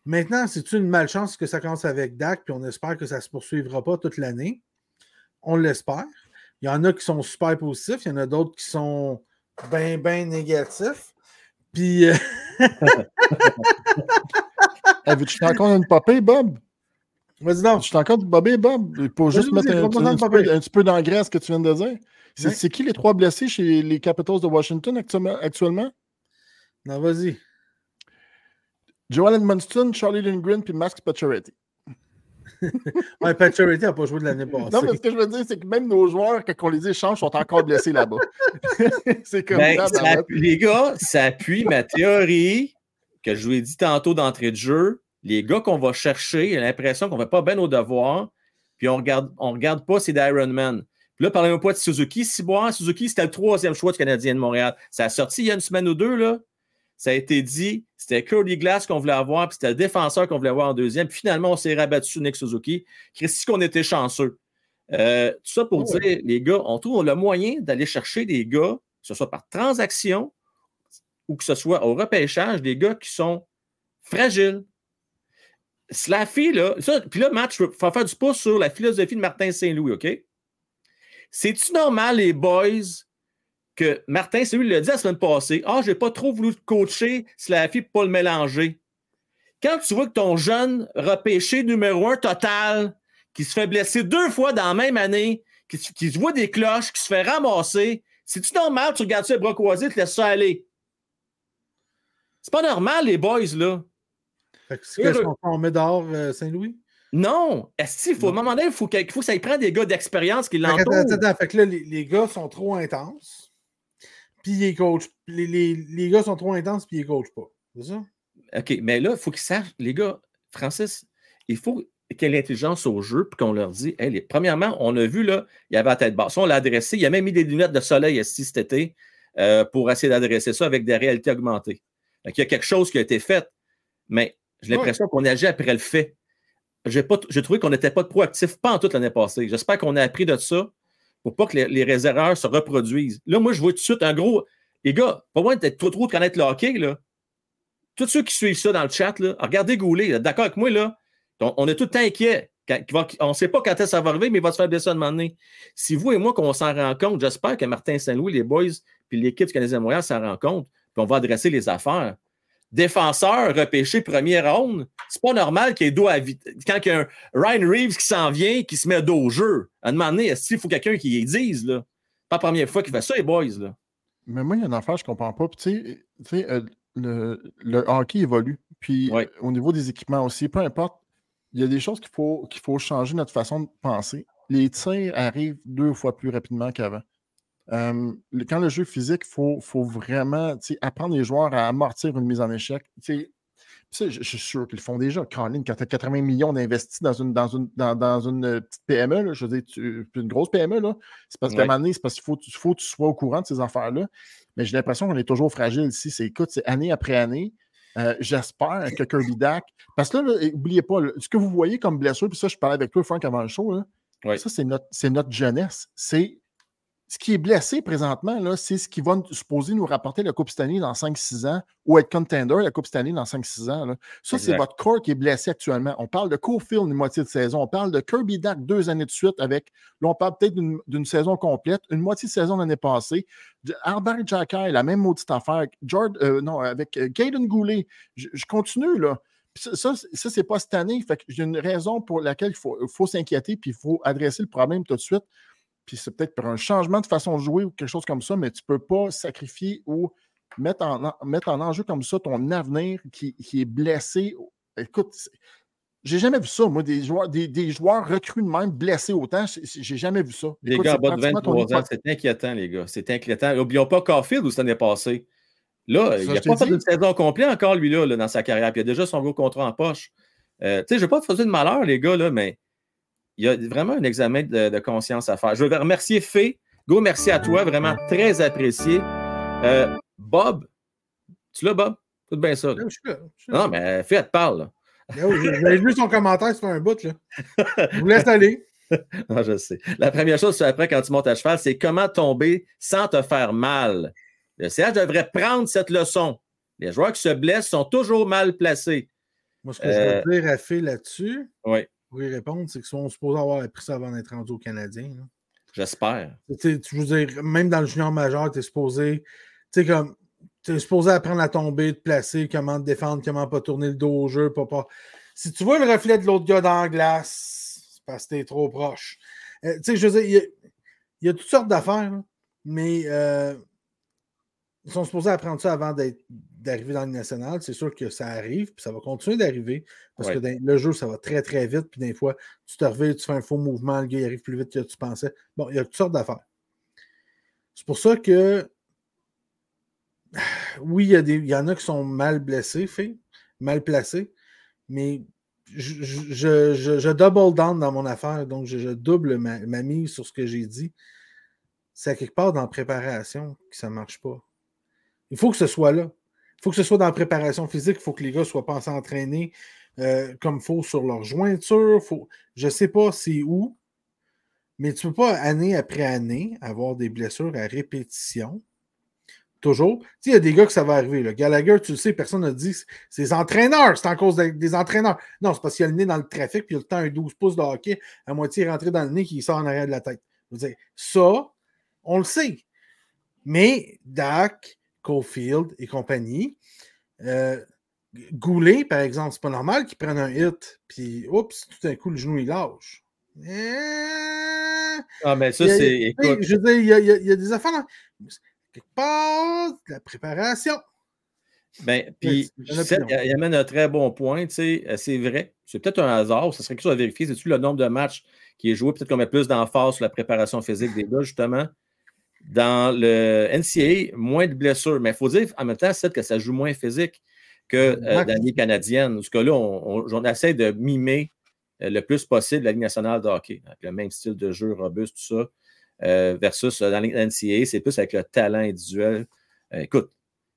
Maintenant, c'est une malchance que ça commence avec Dak, puis on espère que ça ne se poursuivra pas toute l'année. On l'espère. Il y en a qui sont super positifs, il y en a d'autres qui sont bien, bien négatifs. Puis. Euh... <laughs> hey, Veux-tu encore une popée, Bob? Vas-y donc. Je suis encore bobé, Bob? Faut juste mettre un, petit peu, d'engrais à ce que tu viens de dire. C'est qui les trois blessés chez les Capitals de Washington actuellement? Non, vas-y. Joel Edmonston, Charlie Lindgren puis Max Pacioretty. <laughs> ouais, Pacioretty n'a pas joué de l'année passée. Non, mais ce que je veux dire, c'est que même nos joueurs, quand on les échange, sont encore blessés là-bas. <laughs> c'est comme ben, ça. les gars, ça appuie ma théorie que je vous ai dit tantôt d'entrée de jeu les gars qu'on va chercher, il a l'impression qu'on ne va pas bien au devoir, puis on ne regarde, on regarde pas, c'est d'Iron Man. Puis là, parlez-moi pas de Suzuki. Ciboire, Suzuki, c'était le troisième choix du Canadien de Montréal. Ça a sorti il y a une semaine ou deux, là. Ça a été dit, c'était Cody Glass qu'on voulait avoir, puis c'était le défenseur qu'on voulait avoir en deuxième. Puis finalement, on s'est rabattu sur Nick Suzuki. Christy, qu'on était chanceux. Euh, tout ça pour dire, les gars, on trouve le moyen d'aller chercher des gars, que ce soit par transaction ou que ce soit au repêchage, des gars qui sont fragiles, Slaffy, là, puis là, Matt, je veux faire du pouce sur la philosophie de Martin Saint-Louis, OK? C'est-tu normal, les boys, que Martin Saint-Louis l'a dit la semaine passée, ah, j'ai pas trop voulu coacher Slaffy pour pas le mélanger. Quand tu vois que ton jeune repêché numéro un total, qui se fait blesser deux fois dans la même année, qui, qui voit des cloches, qui se fait ramasser, c'est-tu normal, tu regardes ça les bras croisés, tu laisses ça aller? C'est pas normal, les boys, là. C'est ce qu'on met dehors euh, Saint-Louis? Non! Est-ce qu'il faut, à un moment donné, il faut, que, faut ça y prenne des gars d'expérience qui l'entourent. Fait que là, les, gars sont trop intenses, puis ils coachent. Les, les, gars sont trop intenses, puis ils coachent pas. C'est ça? OK, mais là, il faut qu'ils sachent, les gars, Francis, il faut qu'il y ait l'intelligence au jeu, puis qu'on leur dit, hey, premièrement, on a vu, là, il y avait la tête basse. On l'a adressé. Il a même mis des lunettes de soleil ici cet été euh, pour essayer d'adresser ça avec des réalités augmentées. Donc, il y a quelque chose qui a été fait. Mais j'ai l'impression qu'on agit après le fait. J'ai, trouvé qu'on n'était pas proactif, pas en toute l'année passée. J'espère qu'on a appris de ça pour pas que les, les se reproduisent. Là, moi, je vois tout de suite un gros. Les gars, pas moins d'être trop trop de connaître le hockey, là. Tous ceux qui suivent ça dans le chat, là, regardez Goulet, d'accord avec moi, là? On, est tout le temps inquiets. on ne sait pas quand ça va arriver, mais il va se faire blesser à un moment donné. Si vous et moi, qu'on s'en rend compte, j'espère que Martin Saint-Louis, les boys, puis l'équipe du Canadien Montréal s'en rend compte, puis on va adresser les affaires défenseur repêché première ronde, c'est pas normal qu'il y ait dos à Quand il y a un Ryan Reeves qui s'en vient, qui se met dos au jeu, à demander est-ce qu'il faut quelqu'un qui y dise, là? Pas la première fois qu'il fait ça, les boys, là. Mais moi, il y a une affaire, je comprends pas. tu sais, euh, le, le, hockey évolue. Puis au niveau des équipements aussi, peu importe, il y a des choses qu'il faut, qu'il faut changer notre façon de penser. Les tirs arrivent deux fois plus rapidement qu'avant quand le jeu physique, il faut, faut, vraiment apprendre les joueurs à amortir une mise en échec. C'est je, suis sûr qu'ils le font déjà. Caroline, quand tu as 80 millions d'investis dans une, dans, une, dans, une euh, petite PME, je veux dire, une grosse PME, c'est parce qu'à un moment donné, c'est parce qu'il faut, faut, que tu sois au courant de ces affaires-là. Mais j'ai l'impression qu'on est toujours fragile ici. C'est écoute, c'est année après année. Euh, j'espère que Kirby Dak. Parce que là, n'oubliez pas, ce que vous voyez comme blessure, puis ça, je parlais avec toi, Frank, avant le show, ça, c'est notre, notre jeunesse. C'est ce qui est blessé présentement, c'est ce qui va supposer nous rapporter la Coupe Stanley dans 5-6 ans ou être contender la Coupe Stanley dans 5-6 ans. Ça, c'est votre corps qui est blessé actuellement. On parle de Cofield une moitié de saison. On parle de Kirby Duck deux années de suite avec. Là, on parle peut-être d'une saison complète, une moitié de saison l'année passée. Albert Jacky, la même maudite affaire. George, euh, non, avec euh, Gaiden Goulet. Je, continue, là. Ça, ça, c'est pas cette année. Fait j'ai une raison pour laquelle il faut, faut s'inquiéter puis il faut adresser le problème tout de suite puis c'est peut-être pour un changement de façon de jouer ou quelque chose comme ça, mais tu ne peux pas sacrifier ou mettre en, mettre en enjeu comme ça ton avenir qui, est blessé. Écoute, j'ai jamais vu ça, moi, des joueurs, des, joueurs recrues de même blessés autant. J'ai jamais vu ça. Les gars, à bas de 23 ans, c'est inquiétant, les gars. C'est inquiétant. N'oublions pas Carfield où ça n'est passé. Là, il n'a pas fait une saison complète encore, lui, là, dans sa carrière. Puis il a déjà son gros contrat en poche. Euh, tu sais, je ne vais pas te faire de malheur, les gars, là, mais il y a vraiment un examen de, conscience à faire. Je veux remercier Fé. Go, merci à toi, vraiment très apprécié. Euh, Bob, tu l'as, Bob? Tout bien ça. Je suis là, Non, mais Fé, elle te parle. J'avais vu son commentaire sur un bout. Là. Je vous laisse aller. <laughs> non, je sais. La première chose, c'est après, quand tu montes à cheval, c'est comment tomber sans te faire mal. Le CH devrait prendre cette leçon. Les joueurs qui se blessent sont toujours mal placés. Moi, ce que je veux euh, dire à Fé là-dessus, oui pour y répondre, c'est qu'ils sont supposés avoir appris ça avant d'être rendu au Canadien. J'espère. Tu veux dire, même dans le junior majeur, tu es supposé. Tu sais, comme. Tu es supposé apprendre à tomber, te placer, comment te défendre, comment pas tourner le dos au jeu. Pas, pas. Si tu vois le reflet de l'autre gars dans la glace, c'est parce que t'es trop proche. Euh, tu sais, je veux dire, il y, a toutes sortes d'affaires, mais euh, ils sont supposés apprendre ça avant d'arriver dans le national. C'est sûr que ça arrive, puis ça va continuer d'arriver. Parce que le jeu, ça va très, très vite. Puis des fois, tu te reviens, tu fais un faux mouvement, le gars il arrive plus vite que tu pensais. Bon, il y a toutes sortes d'affaires. C'est pour ça que <sighs> oui, il y, a des, il y en a qui sont mal blessés, fait, mal placés, mais je, je, double down dans mon affaire, donc je, double ma, ma, mise sur ce que j'ai dit. C'est quelque part dans la préparation que ça ne marche pas. Il faut que ce soit là. Faut que ce soit dans la préparation physique. Il faut que les gars soient pas s'entraîner euh, comme il faut sur leur jointure. Faut... Je ne sais pas c'est où, mais tu ne peux pas, année après année, avoir des blessures à répétition. Toujours. Il y a des gars que ça va arriver. Gallagher, tu le sais, personne n'a dit c'est les entraîneurs, c'est en cause des, entraîneurs. Non, c'est parce qu'il a le nez dans le trafic, puis il a le temps un 12 pouces de hockey, à moitié rentré dans le nez qui sort en arrière de la tête. Je dire, ça, on le sait. Mais Dak, Cofield et compagnie. Euh, Goulet, par exemple, c'est pas normal qu'ils prennent un hit, puis oups, tout d'un coup, le genou, il lâche. Ah, mais ça, c'est. Je veux dire, il y, a, il y, a, des affaires. Là. Quelque part, la préparation. Ben, puis, il amène un très bon point, tu sais, euh, c'est vrai. C'est peut-être un hasard, ça serait quelque chose à vérifier. C'est-tu le nombre de matchs qui est joué? Peut-être qu'on met plus d'emphase sur la préparation physique des gars, justement? Dans le NCAA, moins de blessures. Mais il faut dire en même temps, c'est que ça joue moins physique que euh, la Ligue canadienne. Ce cas-là, on, essaie de mimer euh, le plus possible la Ligue nationale de hockey, avec le même style de jeu robuste, tout ça, euh, versus dans NCAA, c'est plus avec le talent individuel. écoute,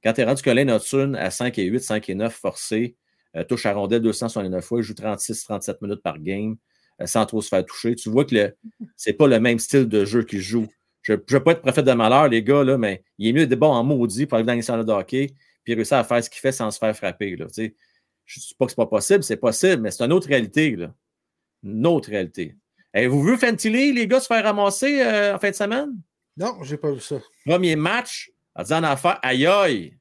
quand tu es rendu Colin Notune à 5 et 8, 5 et 9 forcé, touche à rondelle 269 fois, il joue 36-37 minutes par game sans trop se faire toucher, tu vois que ce n'est pas le même style de jeu qu'il joue. Je ne veux pas être prophète de malheur, les gars, là, mais il est mieux d'être bon en maudit pour arriver dans les de hockey puis réussir à faire ce qu'il fait sans se faire frapper. Là, je ne dis pas que ce n'est pas possible, c'est possible, mais c'est une autre réalité. Là. Une autre réalité. Avez-vous vu Fentilly, les gars, se faire ramasser euh, en fin de semaine? Non, j'ai pas vu ça. Premier match, en disant en affaire, aïe aïe,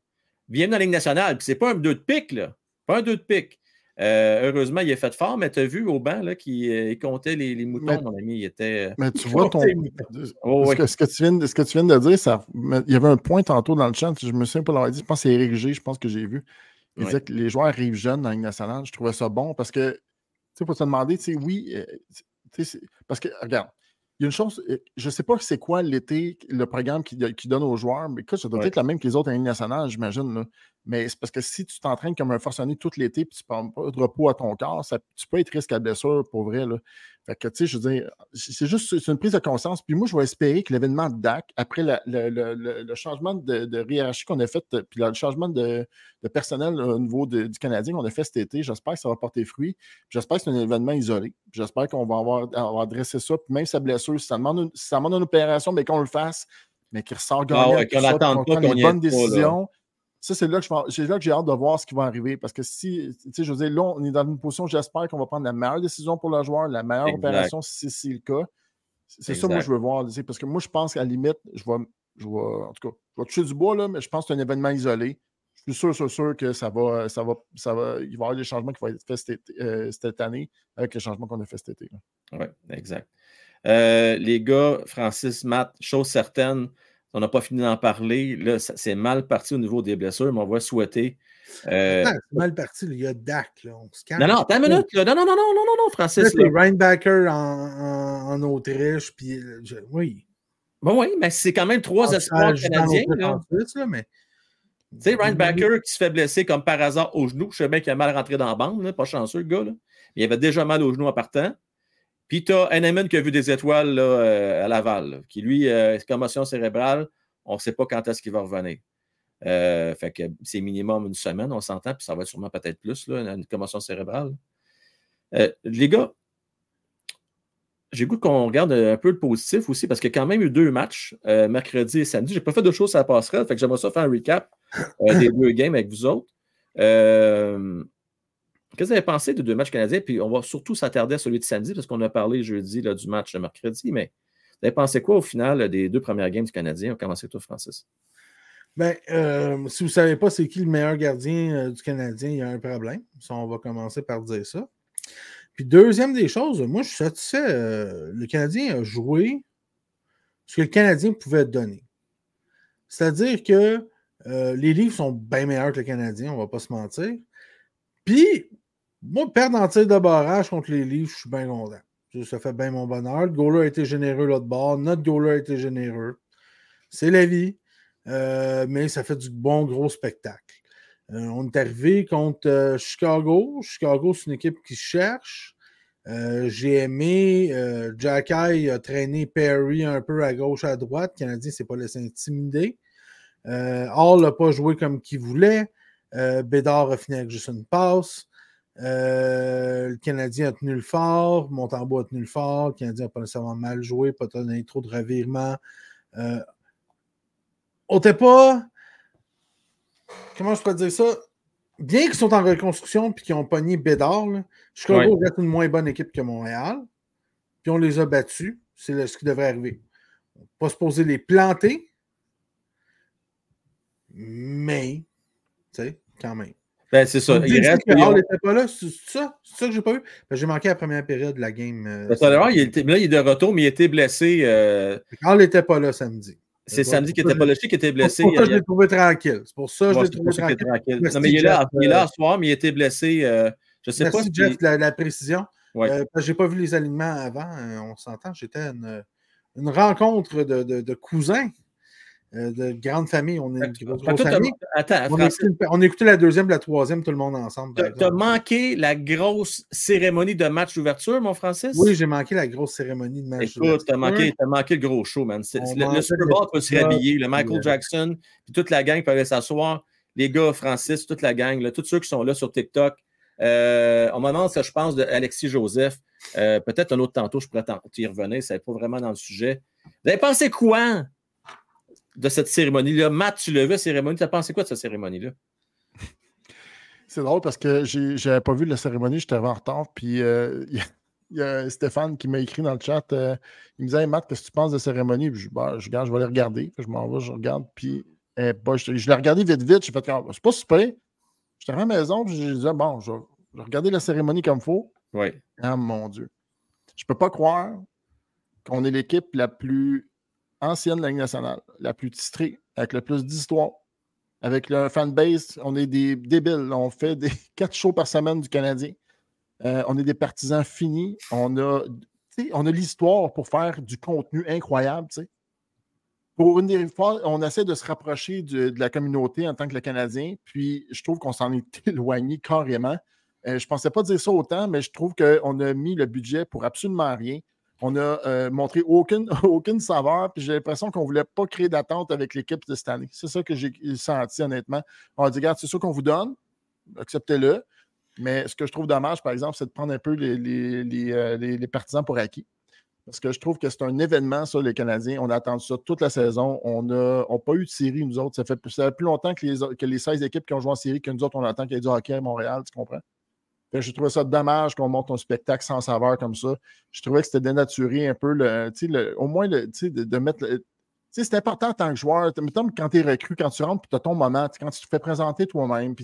viens dans la Ligue nationale. Puis c'est pas un 2 de pique, là. Pas un 2 de pique. Euh, heureusement, il est fait fort, mais tu as vu au banc là, qui euh, comptait les, les moutons, mon ami. Il était. Euh, mais tu vois, ton... Oh, ce, que, tu viens, ce, que, tu viens, de dire, ça... il y avait un point tantôt dans le chat, je me souviens pas l'avoir dit, je pense que c'est Eric G, je pense que j'ai vu. Il disait que les joueurs arrivent jeunes dans la Ligue nationale. Je trouvais ça bon parce que, tu sais, pour te demander, tu sais, oui, parce que, regarde, il y a une chose, je ne sais pas c'est quoi l'été, le programme qui, donne aux joueurs, mais écoute, ça doit être la même que les autres années nationales, j'imagine. Mais c'est parce que si tu t'entraînes comme un forcené tout l'été et tu ne prends pas de repos à ton corps, ça, tu peux être risque à blessure pour vrai. Là. Fait que, tu sais, je veux dire, c'est juste une prise de conscience. Puis moi, je vais espérer que l'événement de DAC, après le, changement de, de hiérarchie qu'on a fait, puis le changement de, personnel au niveau du Canadien qu'on a fait cet été, j'espère que ça va porter fruit. J'espère que c'est un événement isolé. J'espère qu'on va avoir, avoir adressé ça. Puis même sa blessure, si ça demande une, ça demande une opération, mais qu'on le fasse, mais qu'il ressort gagnant, ah qu'on n'attende pas qu'on ait bonne décision. Ça, c'est là que j'ai hâte de voir ce qui va arriver. Parce que si, tu sais, je veux dire, là, on est dans une position, j'espère qu'on va prendre la meilleure décision pour le joueur, la meilleure opération si c'est le cas. C'est ça, moi, je veux voir. Parce que moi, je pense qu'à la limite, je vais, je vais, en tout cas, je vais toucher du bois, là, mais je pense que c'est un événement isolé. Je suis sûr, sûr, sûr que ça va, ça va, ça va, il va y avoir des changements qui vont être faits euh, cette, année avec les changements qu'on a fait cet été. Oui, exact. Euh, les gars, Francis, Matt, chose certaine, on n'a pas fini d'en parler. Là, c'est mal parti au niveau des blessures, mais on va souhaiter. Euh... c'est mal parti. Il y a Dak. Là, on se calme. Non, non, attends une minute. Non, non, non, non, non, non, non, Francis. C'est Reinbacker en, en, Autriche. Puis, oui. Bon, oui, mais c'est quand même trois espoirs canadiens. Là. Là, mais... Tu sais, Reinbacker qui se fait blesser comme par hasard au genou. Je sais bien qu'il a mal rentré dans la bande, là, pas chanceux, le gars. Là. Il avait déjà mal au genou en partant. Puis tu as Henneman qui a vu des étoiles là, euh, à Laval, qui lui, euh, commotion cérébrale, on ne sait pas quand est-ce qu'il va revenir. Euh, fait que c'est minimum une semaine, on s'entend, puis ça va être sûrement peut-être plus, là, une commotion cérébrale. les gars, j'ai goût qu'on regarde un peu le positif aussi, parce qu'il y a quand même eu deux matchs, mercredi et samedi. Je n'ai pas fait de choses à la passerelle, fait que j'aimerais ça faire un recap des <laughs> deux games avec vous autres. Qu'est-ce que vous avez pensé des deux matchs canadiens? Puis on va surtout s'attarder à celui de samedi parce qu'on a parlé jeudi là, du match de mercredi. Mais vous avez pensé quoi au final des deux premières games du Canadien? On va commencer toi, Francis. Bien, euh, si vous ne savez pas c'est qui le meilleur gardien euh, du Canadien, il y a un problème. Ça, on va commencer par dire ça. Puis deuxième des choses, moi je suis satisfait. Euh, le Canadien a joué ce que le Canadien pouvait donner. C'est-à-dire que les livres sont bien meilleurs que le Canadien, on ne va pas se mentir. Puis, moi, perdre en tir de barrage contre les livres, je suis bien content. Ça fait bien mon bonheur. Le goaler a été généreux l'autre bord. Notre goaler a été généreux. C'est la vie. Euh, mais ça fait du bon gros spectacle. Euh, on est arrivé contre euh, Chicago. Chicago, c'est une équipe qui cherche. J'ai aimé. Jack a traîné Perry un peu à gauche, à droite. Le Canadien ne s'est pas laissé intimider. Hall n'a pas joué comme qu'il voulait. Bédard a fini avec juste une passe. Euh, le Canadien a tenu le fort, Montembeau a tenu le fort, le Canadien n'a pas nécessairement mal joué, pas donné trop de revirements. Euh, on n'était pas. Comment je pourrais dire ça? Bien qu'ils sont en reconstruction et qu'ils ont pogné Bédard, Chicago ouais. reste une moins bonne équipe que Montréal. Puis on les a battus. C'est ce qui devrait arriver. On pas se poser les planter. Mais, tu sais, quand même. Ben, c'est ça. Il reste. Hall n'était pas là. C'est ça? C'est ça que j'ai pas vu? Ben, j'ai manqué la première période de la game. Euh, ben, il était, là, il est de retour, mais il était blessé. Euh... Hall n'était pas là samedi. C'est samedi qu'il n'était pas là. Qu'il était blessé. C'est pour ça que je l'ai trouvé tranquille. C'est pour ça que je l'ai trouvé tranquille. Non, mais il est là, il est là ce soir, mais il était blessé. Euh, je sais Merci, pas. Jeff, la, précision. Ouais. Euh, j'ai pas vu les alignements avant. Euh, on s'entend. J'étais une, une rencontre de, de, de cousins euh, de grande famille. On est une grosse, famille. Attends, on, écoutait, la deuxième, la troisième, tout le monde ensemble. Tu as manqué la grosse cérémonie de match d'ouverture, mon Francis? Oui, j'ai manqué la grosse cérémonie de match d'ouverture. Écoute, tu as manqué, as manqué le gros show, man. Le, le, Super Bowl peut se réhabiller. Le Michael Jackson, puis toute la gang peut aller s'asseoir. Les gars, Francis, toute la gang, là, tous ceux qui sont là sur TikTok. Euh, on m'annonce, je pense, d'Alexis Joseph. Euh, peut-être un autre tantôt, je pourrais y revenir. Ça n'est pas vraiment dans le sujet. Vous avez pensé quoi? De cette cérémonie-là. Matt, tu l'as vu, la cérémonie. Tu as pensé quoi de cette cérémonie-là? C'est drôle parce que je n'avais pas vu la cérémonie, j'étais en retard. Puis euh, il y, a Stéphane qui m'a écrit dans le chat. Euh, il me disait hey, Matt, qu'est-ce que tu penses de la cérémonie? Puis je, bah, je, je vais les regarder. je m'en vais, je regarde. Puis eh, bah, je, l'ai regardé vite, vite. J'ai fait c'est pas super. J'étais à la maison, puis j'ai dit bon, je vais regarder la cérémonie comme il faut. Oui. Ah mon Dieu. Je peux pas croire qu'on est l'équipe la plus ancienne Ligue nationale, la plus titrée, avec le plus d'histoire, avec le fanbase. On est des débiles. On fait des <laughs> quatre shows par semaine du Canadien. Euh, on est des partisans finis. On a l'histoire pour faire du contenu incroyable. Pour une des fois, on essaie de se rapprocher de, la communauté en tant que Canadien, puis je trouve qu'on s'en est <laughs> éloigné carrément. Euh, je ne pensais pas dire ça autant, mais je trouve qu'on a mis le budget pour absolument rien. On a euh, montré <laughs> aucune, saveur, puis j'ai l'impression qu'on ne voulait pas créer d'attente avec l'équipe de cette année. C'est ça que j'ai senti, honnêtement. On a dit, regarde, c'est ça qu'on vous donne, acceptez-le. Mais ce que je trouve dommage, par exemple, c'est de prendre un peu les, les, euh, partisans pour acquis. Parce que je trouve que c'est un événement, ça, les Canadiens. On a attendu ça toute la saison. On n'a pas eu de série, nous autres. Ça fait, plus longtemps que les, que les 16 équipes qui ont joué en série que nous autres, on attend qu'il y ait du hockey à Montréal, tu comprends? Je trouvais ça dommage qu'on monte un spectacle sans saveur comme ça. Je trouvais que c'était dénaturé un peu, le, le, au moins de, de mettre. C'est important en tant que joueur. Quand tu es recru, quand tu rentres, tu as ton moment, quand tu te fais présenter toi-même,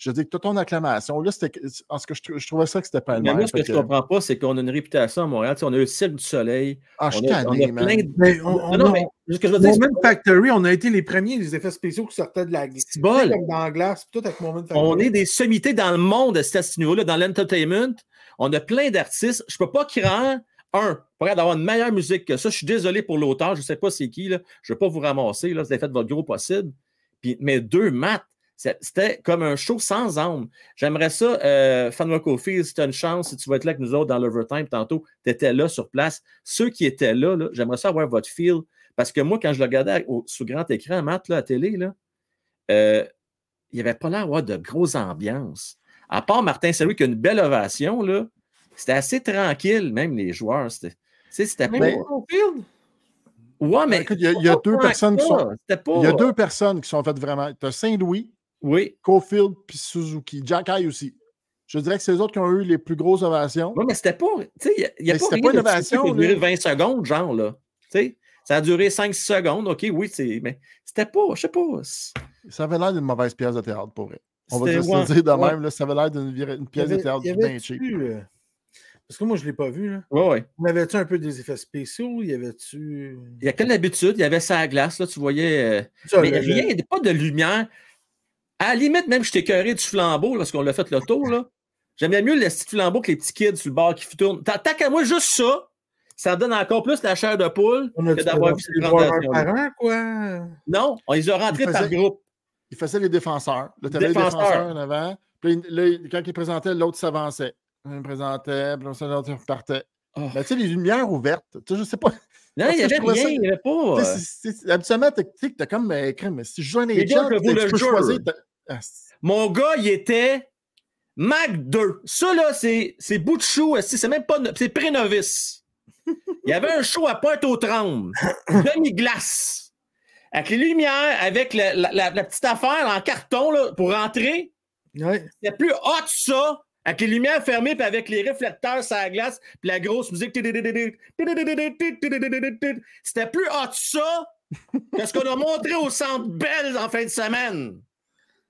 je dis que toute ton acclamation, là, c'était. En ce que je, trouvais ça que c'était pas Mais moi, ce que, je ne comprends pas, c'est qu'on a une réputation à Montréal. on a eu le ciel du soleil. Ah, je suis tanné, plein de. Mais on, non, mais ce que je veux dire. Moment Factory, on a été les premiers, les effets spéciaux qui sortaient de la glace. Comme dans la glace, tout avec Moment Factory. On est des sommités dans le monde à ce niveau-là, dans l'entertainment. On a plein d'artistes. Je ne peux pas craindre un, pour d'avoir une meilleure musique que ça. Je suis désolé pour l'auteur, je ne sais pas c'est qui. Là. Je ne vais pas vous ramasser. Là. Vous avez fait votre gros possible. Puis, mais deux, Matt, c'était comme un show sans âme. J'aimerais ça, euh, Fanwa Kofi, si tu as une chance, si tu vas être là avec nous autres dans l'overtime tantôt, tu étais là sur place. Ceux qui étaient là, j'aimerais ça avoir votre feel. Parce que moi, quand je le regardais sous grand écran, Matt, là, à télé, là, euh, il n'y avait pas l'air d'avoir de grosses ambiances. À part Martin Salut qui a une belle ovation, là, c'était assez tranquille, même les joueurs. C'était, c'était pas. Ouais, mais. il y a, deux personnes qui sont. Il y a deux personnes qui sont faites vraiment. Tu as Saint-Louis oui. Cofield puis Suzuki. Jack High aussi. Je dirais que c'est eux autres qui ont eu les plus grosses ovations. Oui, mais c'était pas. Tu sais, il n'y a, pas, rien pas une ovation. Ça a duré 20 secondes, genre, là. Tu sais, ça a duré 5 secondes. OK, oui, mais c'était pas, je sais pas. Ça avait l'air d'une mauvaise pièce de théâtre pour eux. On va juste le dire de même, là, ça avait l'air d'une pièce de théâtre bien cheap. Euh, parce que moi, je ne l'ai pas vu. Là. Oui, oui. On avait-tu un peu des effets spéciaux? Il y avait-tu. Il y a comme d'habitude, il y avait ça à glace, là, tu voyais. Euh, mais rien, il n'y pas de lumière. À la limite, même, je t'ai du flambeau lorsqu'on l'a fait le tour. Là. J'aimais mieux le petit flambeau que les petits kids sur le bord qui tournent. Tant qu'à moi, juste ça, ça donne encore plus la chair de poule que d'avoir vu cette présentation. quoi? Non, on les a rentrés par groupe. Il faisait les défenseurs. Là, tu avais les défenseurs en avant. Puis là, quand il présentait, l'autre s'avançait. Il présentait, puis l'autre repartait. Oh. Ben, tu sais, les lumières ouvertes. Tu sais, je sais pas. Non, il n'y avait rien, il n'y avait pas. Euh. Habituellement, tu as comme, mais si je joue un agent, tu peux choisir. Mon gars, il était Mac 2. Ça, là, c'est bout de chou. C'est même pas. C'est pré-novice. Il y avait un show à Pointe-aux-Trembles. <laughs> Demi-glace. Avec les lumières, avec la, la, petite affaire en carton là, pour rentrer. Ouais. C'était plus hot ça. Avec les lumières fermées, puis avec les réflecteurs sur la glace, puis la grosse musique. C'était plus hot ça que ce qu'on a montré au centre Belle en fin de semaine.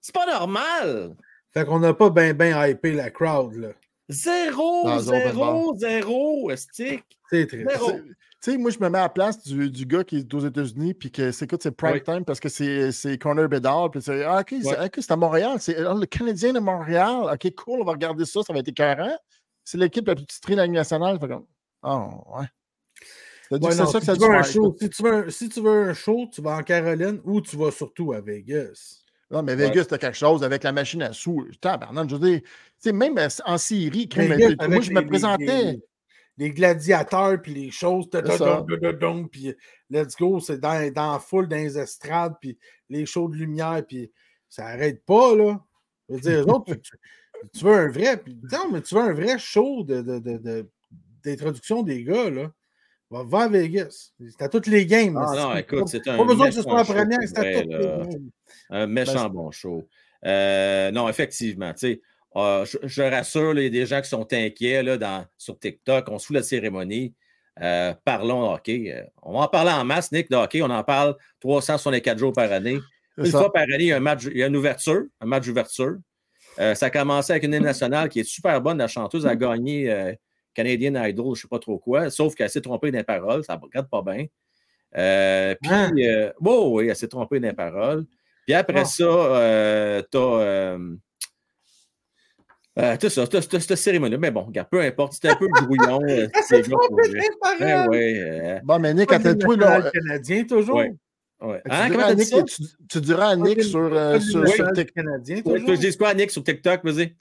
C'est pas normal. Fait qu'on n'a pas bien ben hypé la crowd, là. Zéro, zéro, zéro, stick. C'est très Tu sais, moi, je me mets à la place du, du gars qui est aux États-Unis, puis que c'est c'est prime time parce que c'est Corner Bedard, puis c'est ah, OK, c'est à Montréal, c'est ah, le Canadien de Montréal. OK, cool, on va regarder ça, ça va être écœurant. C'est l'équipe la plus titrée de la nationale. Fait comme, oh, ouais. Ouais, non, ça que ça tu un show, si, tu veux, si tu veux un show, tu vas en Caroline ou tu vas surtout à Vegas. Non, mais Vegas, t'as quelque chose avec la machine à sous. Tabarnak, je veux dire, même en Syrie, moi, je me présentais. Les, gladiateurs, puis les choses, puis let's go, c'est dans, dans la foule, dans les estrades, puis les shows de lumière, puis ça n'arrête pas, là. Je veux dire, autres, tu, veux un vrai, non, mais tu veux un vrai show d'introduction de, de, des gars, là. Va, va à Vegas. C'est à toutes les games. Ah non, écoute, c'est un. Pas besoin que ce soit la première, c'est à toutes les games. Un méchant ben, bon show. Euh, non, effectivement, tu sais, ah, je, rassure, a des gens qui sont inquiets là, dans, sur TikTok. On se fout la cérémonie. Euh, parlons hockey. Euh, on va en parler en masse, Nick, de hockey. On en parle 364 jours par année. Une fois par année, il y a, un match, il y a une ouverture, un match d'ouverture. ça a commencé avec une hymne nationale qui est super bonne. La chanteuse a gagné Canadian Idol, je ne sais pas trop quoi, sauf qu'elle s'est trompée dans les paroles, ça ne regarde pas bien. Euh, puis, ah. euh, oui, elle s'est trompée dans les paroles. Puis après ça, euh, tu as. Euh, tout ça, cette cérémonie. Mais bon, regarde, peu importe, c'était un peu brouillon. <laughs> euh, ces gars, pour vrai. Ouais, ouais, euh, Bon, mais Nick, attends-toi, là. Canadien, toujours. Ouais. ouais. Tu, Hein, diras Nick, tu, tu diras à Nick sur, euh, sur, Oui. sur TikTok. Je dise quoi, Nick, sur TikTok, vas-y?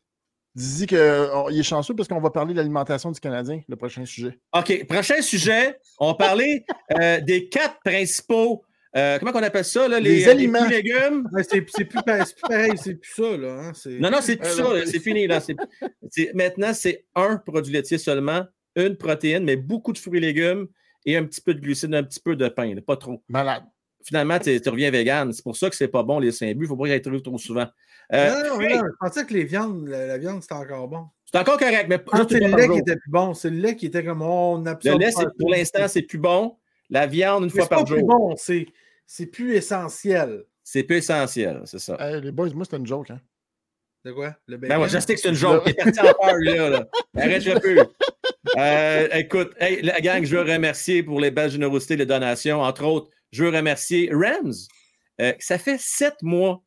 Dis qu'il est chanceux parce qu'on va parler de l'alimentation du Canadien, le prochain sujet. OK, prochain sujet. On parlait euh, des quatre principaux. euh, comment on appelle ça? Là, les, Les euh, aliments. fruits et légumes? Ouais, c'est c'est plus, pa- c'est plus pareil, c'est plus ça, là. hein, c'est- Non, non, c'est plus Euh, ça. là, C'est fini. Là. C'est- c'est- maintenant, c'est un produit laitier seulement, une protéine, mais beaucoup de fruits et légumes et un petit peu de glucides, un petit peu de pain, là, pas trop. Malade. Finalement, tu tu reviens vegan. C'est pour ça que c'est pas bon, les saint buts. Il ne faut pas y être trop, trop souvent. Euh, non, non, non, je pensais que les viandes, la, la viande, c'était encore bon. c'est encore correct, mais Ah, c'est le par lait jour. qui était plus bon. C'est le lait qui était comme oh, on Le absorbe. lait, pas c'est- pour l'instant, c'est plus bon. La viande, une Mais fois c'est pas par plus jour. bon, c'est c'est plus essentiel. C'est peu essentiel, c'est ça. Hey, les boys, moi, c'était une joke. Hein. De quoi? Le Ben bacon? ouais, je sais que c'est une joke. T'es parti en peur, là. là. <laughs> Arrête un peu. Euh, écoute, hey, la gang, je veux remercier pour les belles générosités, les donations. Entre autres, je veux remercier Rams. Euh, ça fait sept mois.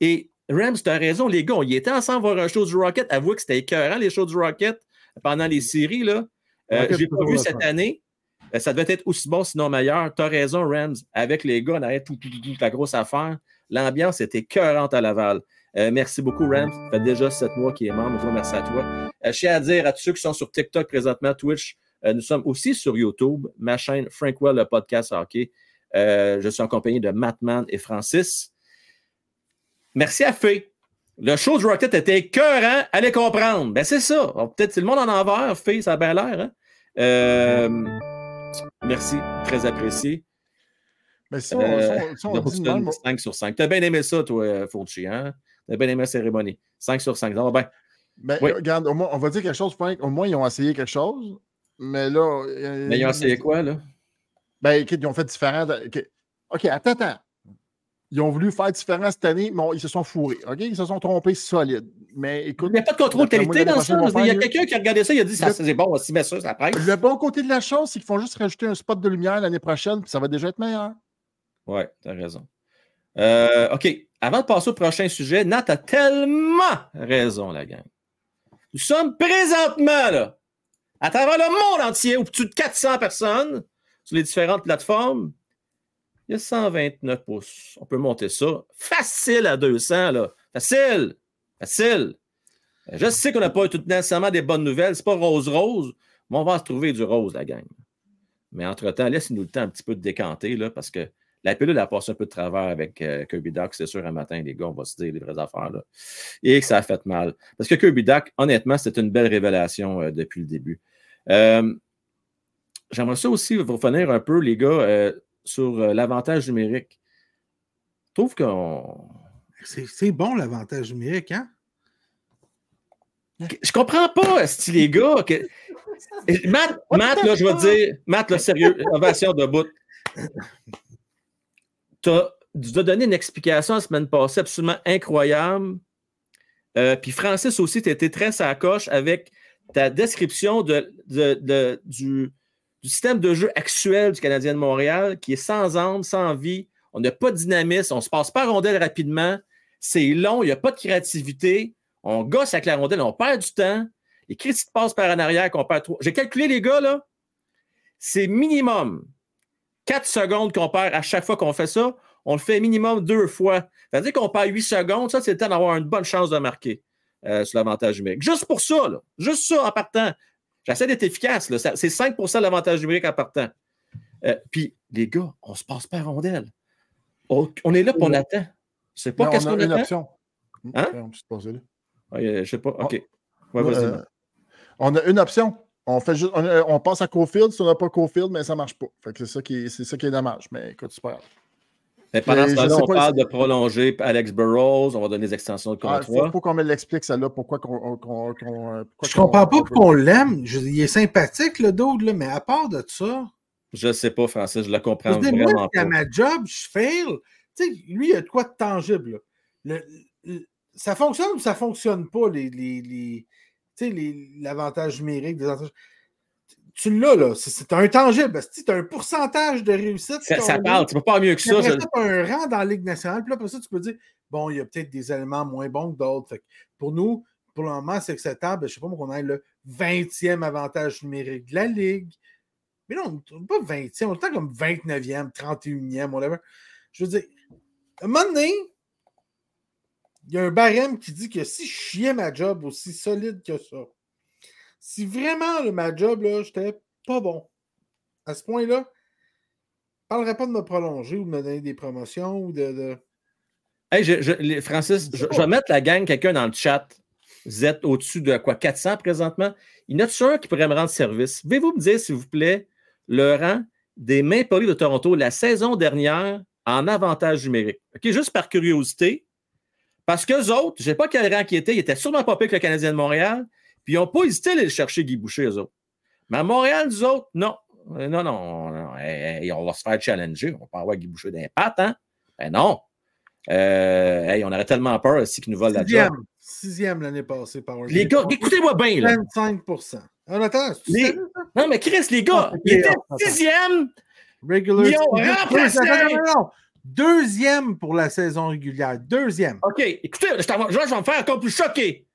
Et Rams, tu as raison, les gars, on y était ensemble voir un show du Rocket. Avouez que c'était écœurant, les shows du Rocket, pendant les séries. là. Euh, je l'ai pas vu cette année. Euh, ça devait être aussi bon, sinon meilleur. Tu as raison, Rams. Avec les gars, on avait tout, tout, tout, la grosse affaire. L'ambiance était écœurante à Laval. Euh, merci beaucoup, Rams. Ça fait déjà sept mois qu'il est membre. Je vous remercie à toi. Euh, je tiens à dire à tous ceux qui sont sur TikTok présentement, Twitch, euh, nous sommes aussi sur YouTube, ma chaîne Frankwell, le podcast hockey. Je suis en compagnie de Mattman et Francis. Merci à Fé. Le show du Rocket était écœurant. Allez comprendre. Ben, c'est ça. Alors, Peut-être c'est le monde en envers. Fé, ça a bien l'air. Hein? Euh, merci. Très apprécié. Mais si on, Euh, si on- si on donc, dit de c'est même, une 5 sur 5. T'as bien aimé ça, toi, euh, Fauci, hein? T'as bien aimé la cérémonie. 5 sur 5. Ça va bien. ben, Oui. regarde, au moins, on va dire quelque chose, Frank. Au moins, ils ont essayé quelque chose. Mais là. euh, Mais ils ont essayé quoi, là? Ben, écoute, ils ont fait différent. de- OK, attends, attends. Ils ont voulu faire différent cette année, mais on- ils se sont fourrés. Ils se sont trompés solide. Mais écoute. Il n'y a pas de contrôle qualité dans ils vont Il y a quelqu'un qui a regardé ça, il a dit ça, Le- c'est bon, si met ça, ça presse. Le bon côté de la chose, c'est qu'ils font juste rajouter un spot de lumière l'année prochaine, puis ça va déjà être meilleur. Ouais, t'as raison. Euh, OK. Avant de passer au prochain sujet, Nat a tellement raison, la gang. Nous sommes présentement, là, à travers le monde entier, au plus de 400 personnes sur les différentes plateformes. Il y a 129 pouces. On peut monter ça. Facile à 200, là. Facile. Facile. Je sais qu'on n'a pas tout nécessairement des bonnes nouvelles. C'est pas rose-rose, mais on va se trouver du rose, la gang. Mais entre-temps, laissez-nous le temps un petit peu de décanter, là, parce que la pilule a passé un peu de travers avec euh, Kirby Duck, c'est sûr, un matin, les gars, on va se dire les vraies affaires. Là. Et que ça a fait mal. Parce que Kirby Duck, honnêtement, c'était une belle révélation euh, depuis le début. Euh, J'aimerais ça aussi vous revenir un peu, les gars, euh, sur euh, l'avantage numérique. Je trouve qu'on. C'est c'est bon l'avantage numérique, hein? Je comprends pas, esti, les gars. Que... Matt, Matt, là, je vais te dire, Matt, là, sérieux, ovation de bout. Tu as, donné une explication la semaine passée absolument incroyable. Euh, puis Francis aussi, tu été très sacoche avec ta description de, de- de- du, du système de jeu actuel du Canadien de Montréal qui est sans âme, sans vie. On n'a pas de dynamisme, on se passe pas rondelle rapidement. C'est long, il n'y a pas de créativité. On gosse avec la rondelle, on perd du temps. Les critiques passent par en arrière qu'on perd trop. J'ai calculé, les gars, là. C'est minimum 4 secondes qu'on perd à chaque fois qu'on fait ça. On le fait minimum deux fois. C'est-à-dire qu'on perd 8 secondes. Ça, c'est le temps d'avoir une bonne chance de marquer euh, sur l'avantage numérique. Juste pour ça, là. Juste ça en partant. J'essaie d'être efficace. là. C'est 5 de l'avantage numérique en partant. Euh, Puis, les gars, on se passe pas à rondelle. On, on est là, puis on attend. C'est pas qu'est-ce on a qu'on une attend. option. Hein? On peut. Ouais, euh, je sais pas. OK. Ouais, Euh, on a une option. On, fait juste, on, passe à Cofield. Si on n'a pas Cofield, mais ça ne marche pas. C'est ça, qui est, c'est ça qui est dommage. Mais écoute, grave. Mais pendant ce je temps-là, on pas, parle de prolonger Alex Burrows, on va donner des extensions de Ah, contrat. faut, faut qu'on me l'explique, celle-là. Pourquoi qu'on. qu'on- qu'on- euh, Je comprends pas qu'on- pourquoi on l'aime. Je- Il est sympathique, le dude, là, mais à part de ça, Je sais pas, Francis, je le je comprends veux dire, moi, vraiment si à pas. ma job, je fail. Tu sais, lui, il y a de quoi de tangible. là. Le- le- ça fonctionne ou ça fonctionne pas, les, les, les- tu sais, les- l'avantage numérique des avantages? Tu l'as, là. C'est, un tangible. Tu as un pourcentage de réussite. Ça, ça parle, tu peux pas mieux que ça. ça, t'as un rang dans la Ligue nationale. Puis là, après ça, tu peux dire, bon, il y a peut-être des éléments moins bons que d'autres. Pour nous, pour le moment, c'est acceptable. Je ne sais pas qu'on ait le 20e avantage numérique de la Ligue. Mais non, pas 20e, on est comme 29e, 31e, whatever. Je veux dire, à un moment donné, il y a un barème qui dit que si je chiais ma job aussi solide que ça, si vraiment ma job, là, j'étais pas bon, à ce point-là, je parlerais pas de me prolonger ou de me donner des promotions ou de. Hey, je, Francis, je, vais mettre la gang, quelqu'un dans le chat. Vous êtes au-dessus de quoi 400 présentement? Il y en a sûr qui pourrait me rendre service? Pouvez-vous me dire, s'il vous plaît, le rang des Maple Leafs de Toronto la saison dernière en avantage numérique? OK, juste par curiosité. Parce qu'eux autres, je ne pas quel rang qui était, ils étaient sûrement pas pire que le Canadien de Montréal, puis ils n'ont pas hésité à aller chercher Guy Boucher, eux autres. Mais à Montréal, nous autres, non. Euh, non, non, on va se faire challenger. On va pas avoir Guy Boucher d'impact, hein? Ben non. Euh, on aurait tellement peur aussi qu'ils nous volent la job. Sixième l'année passée par Les gars, écoutez-moi bien. Là. 25 On attend. Les... Non, mais Chris, les gars, il était sixième. Regular ils ont remplacé. Deuxième pour la saison régulière. Deuxième. OK, écoutez, je, je vais me faire encore plus choqué.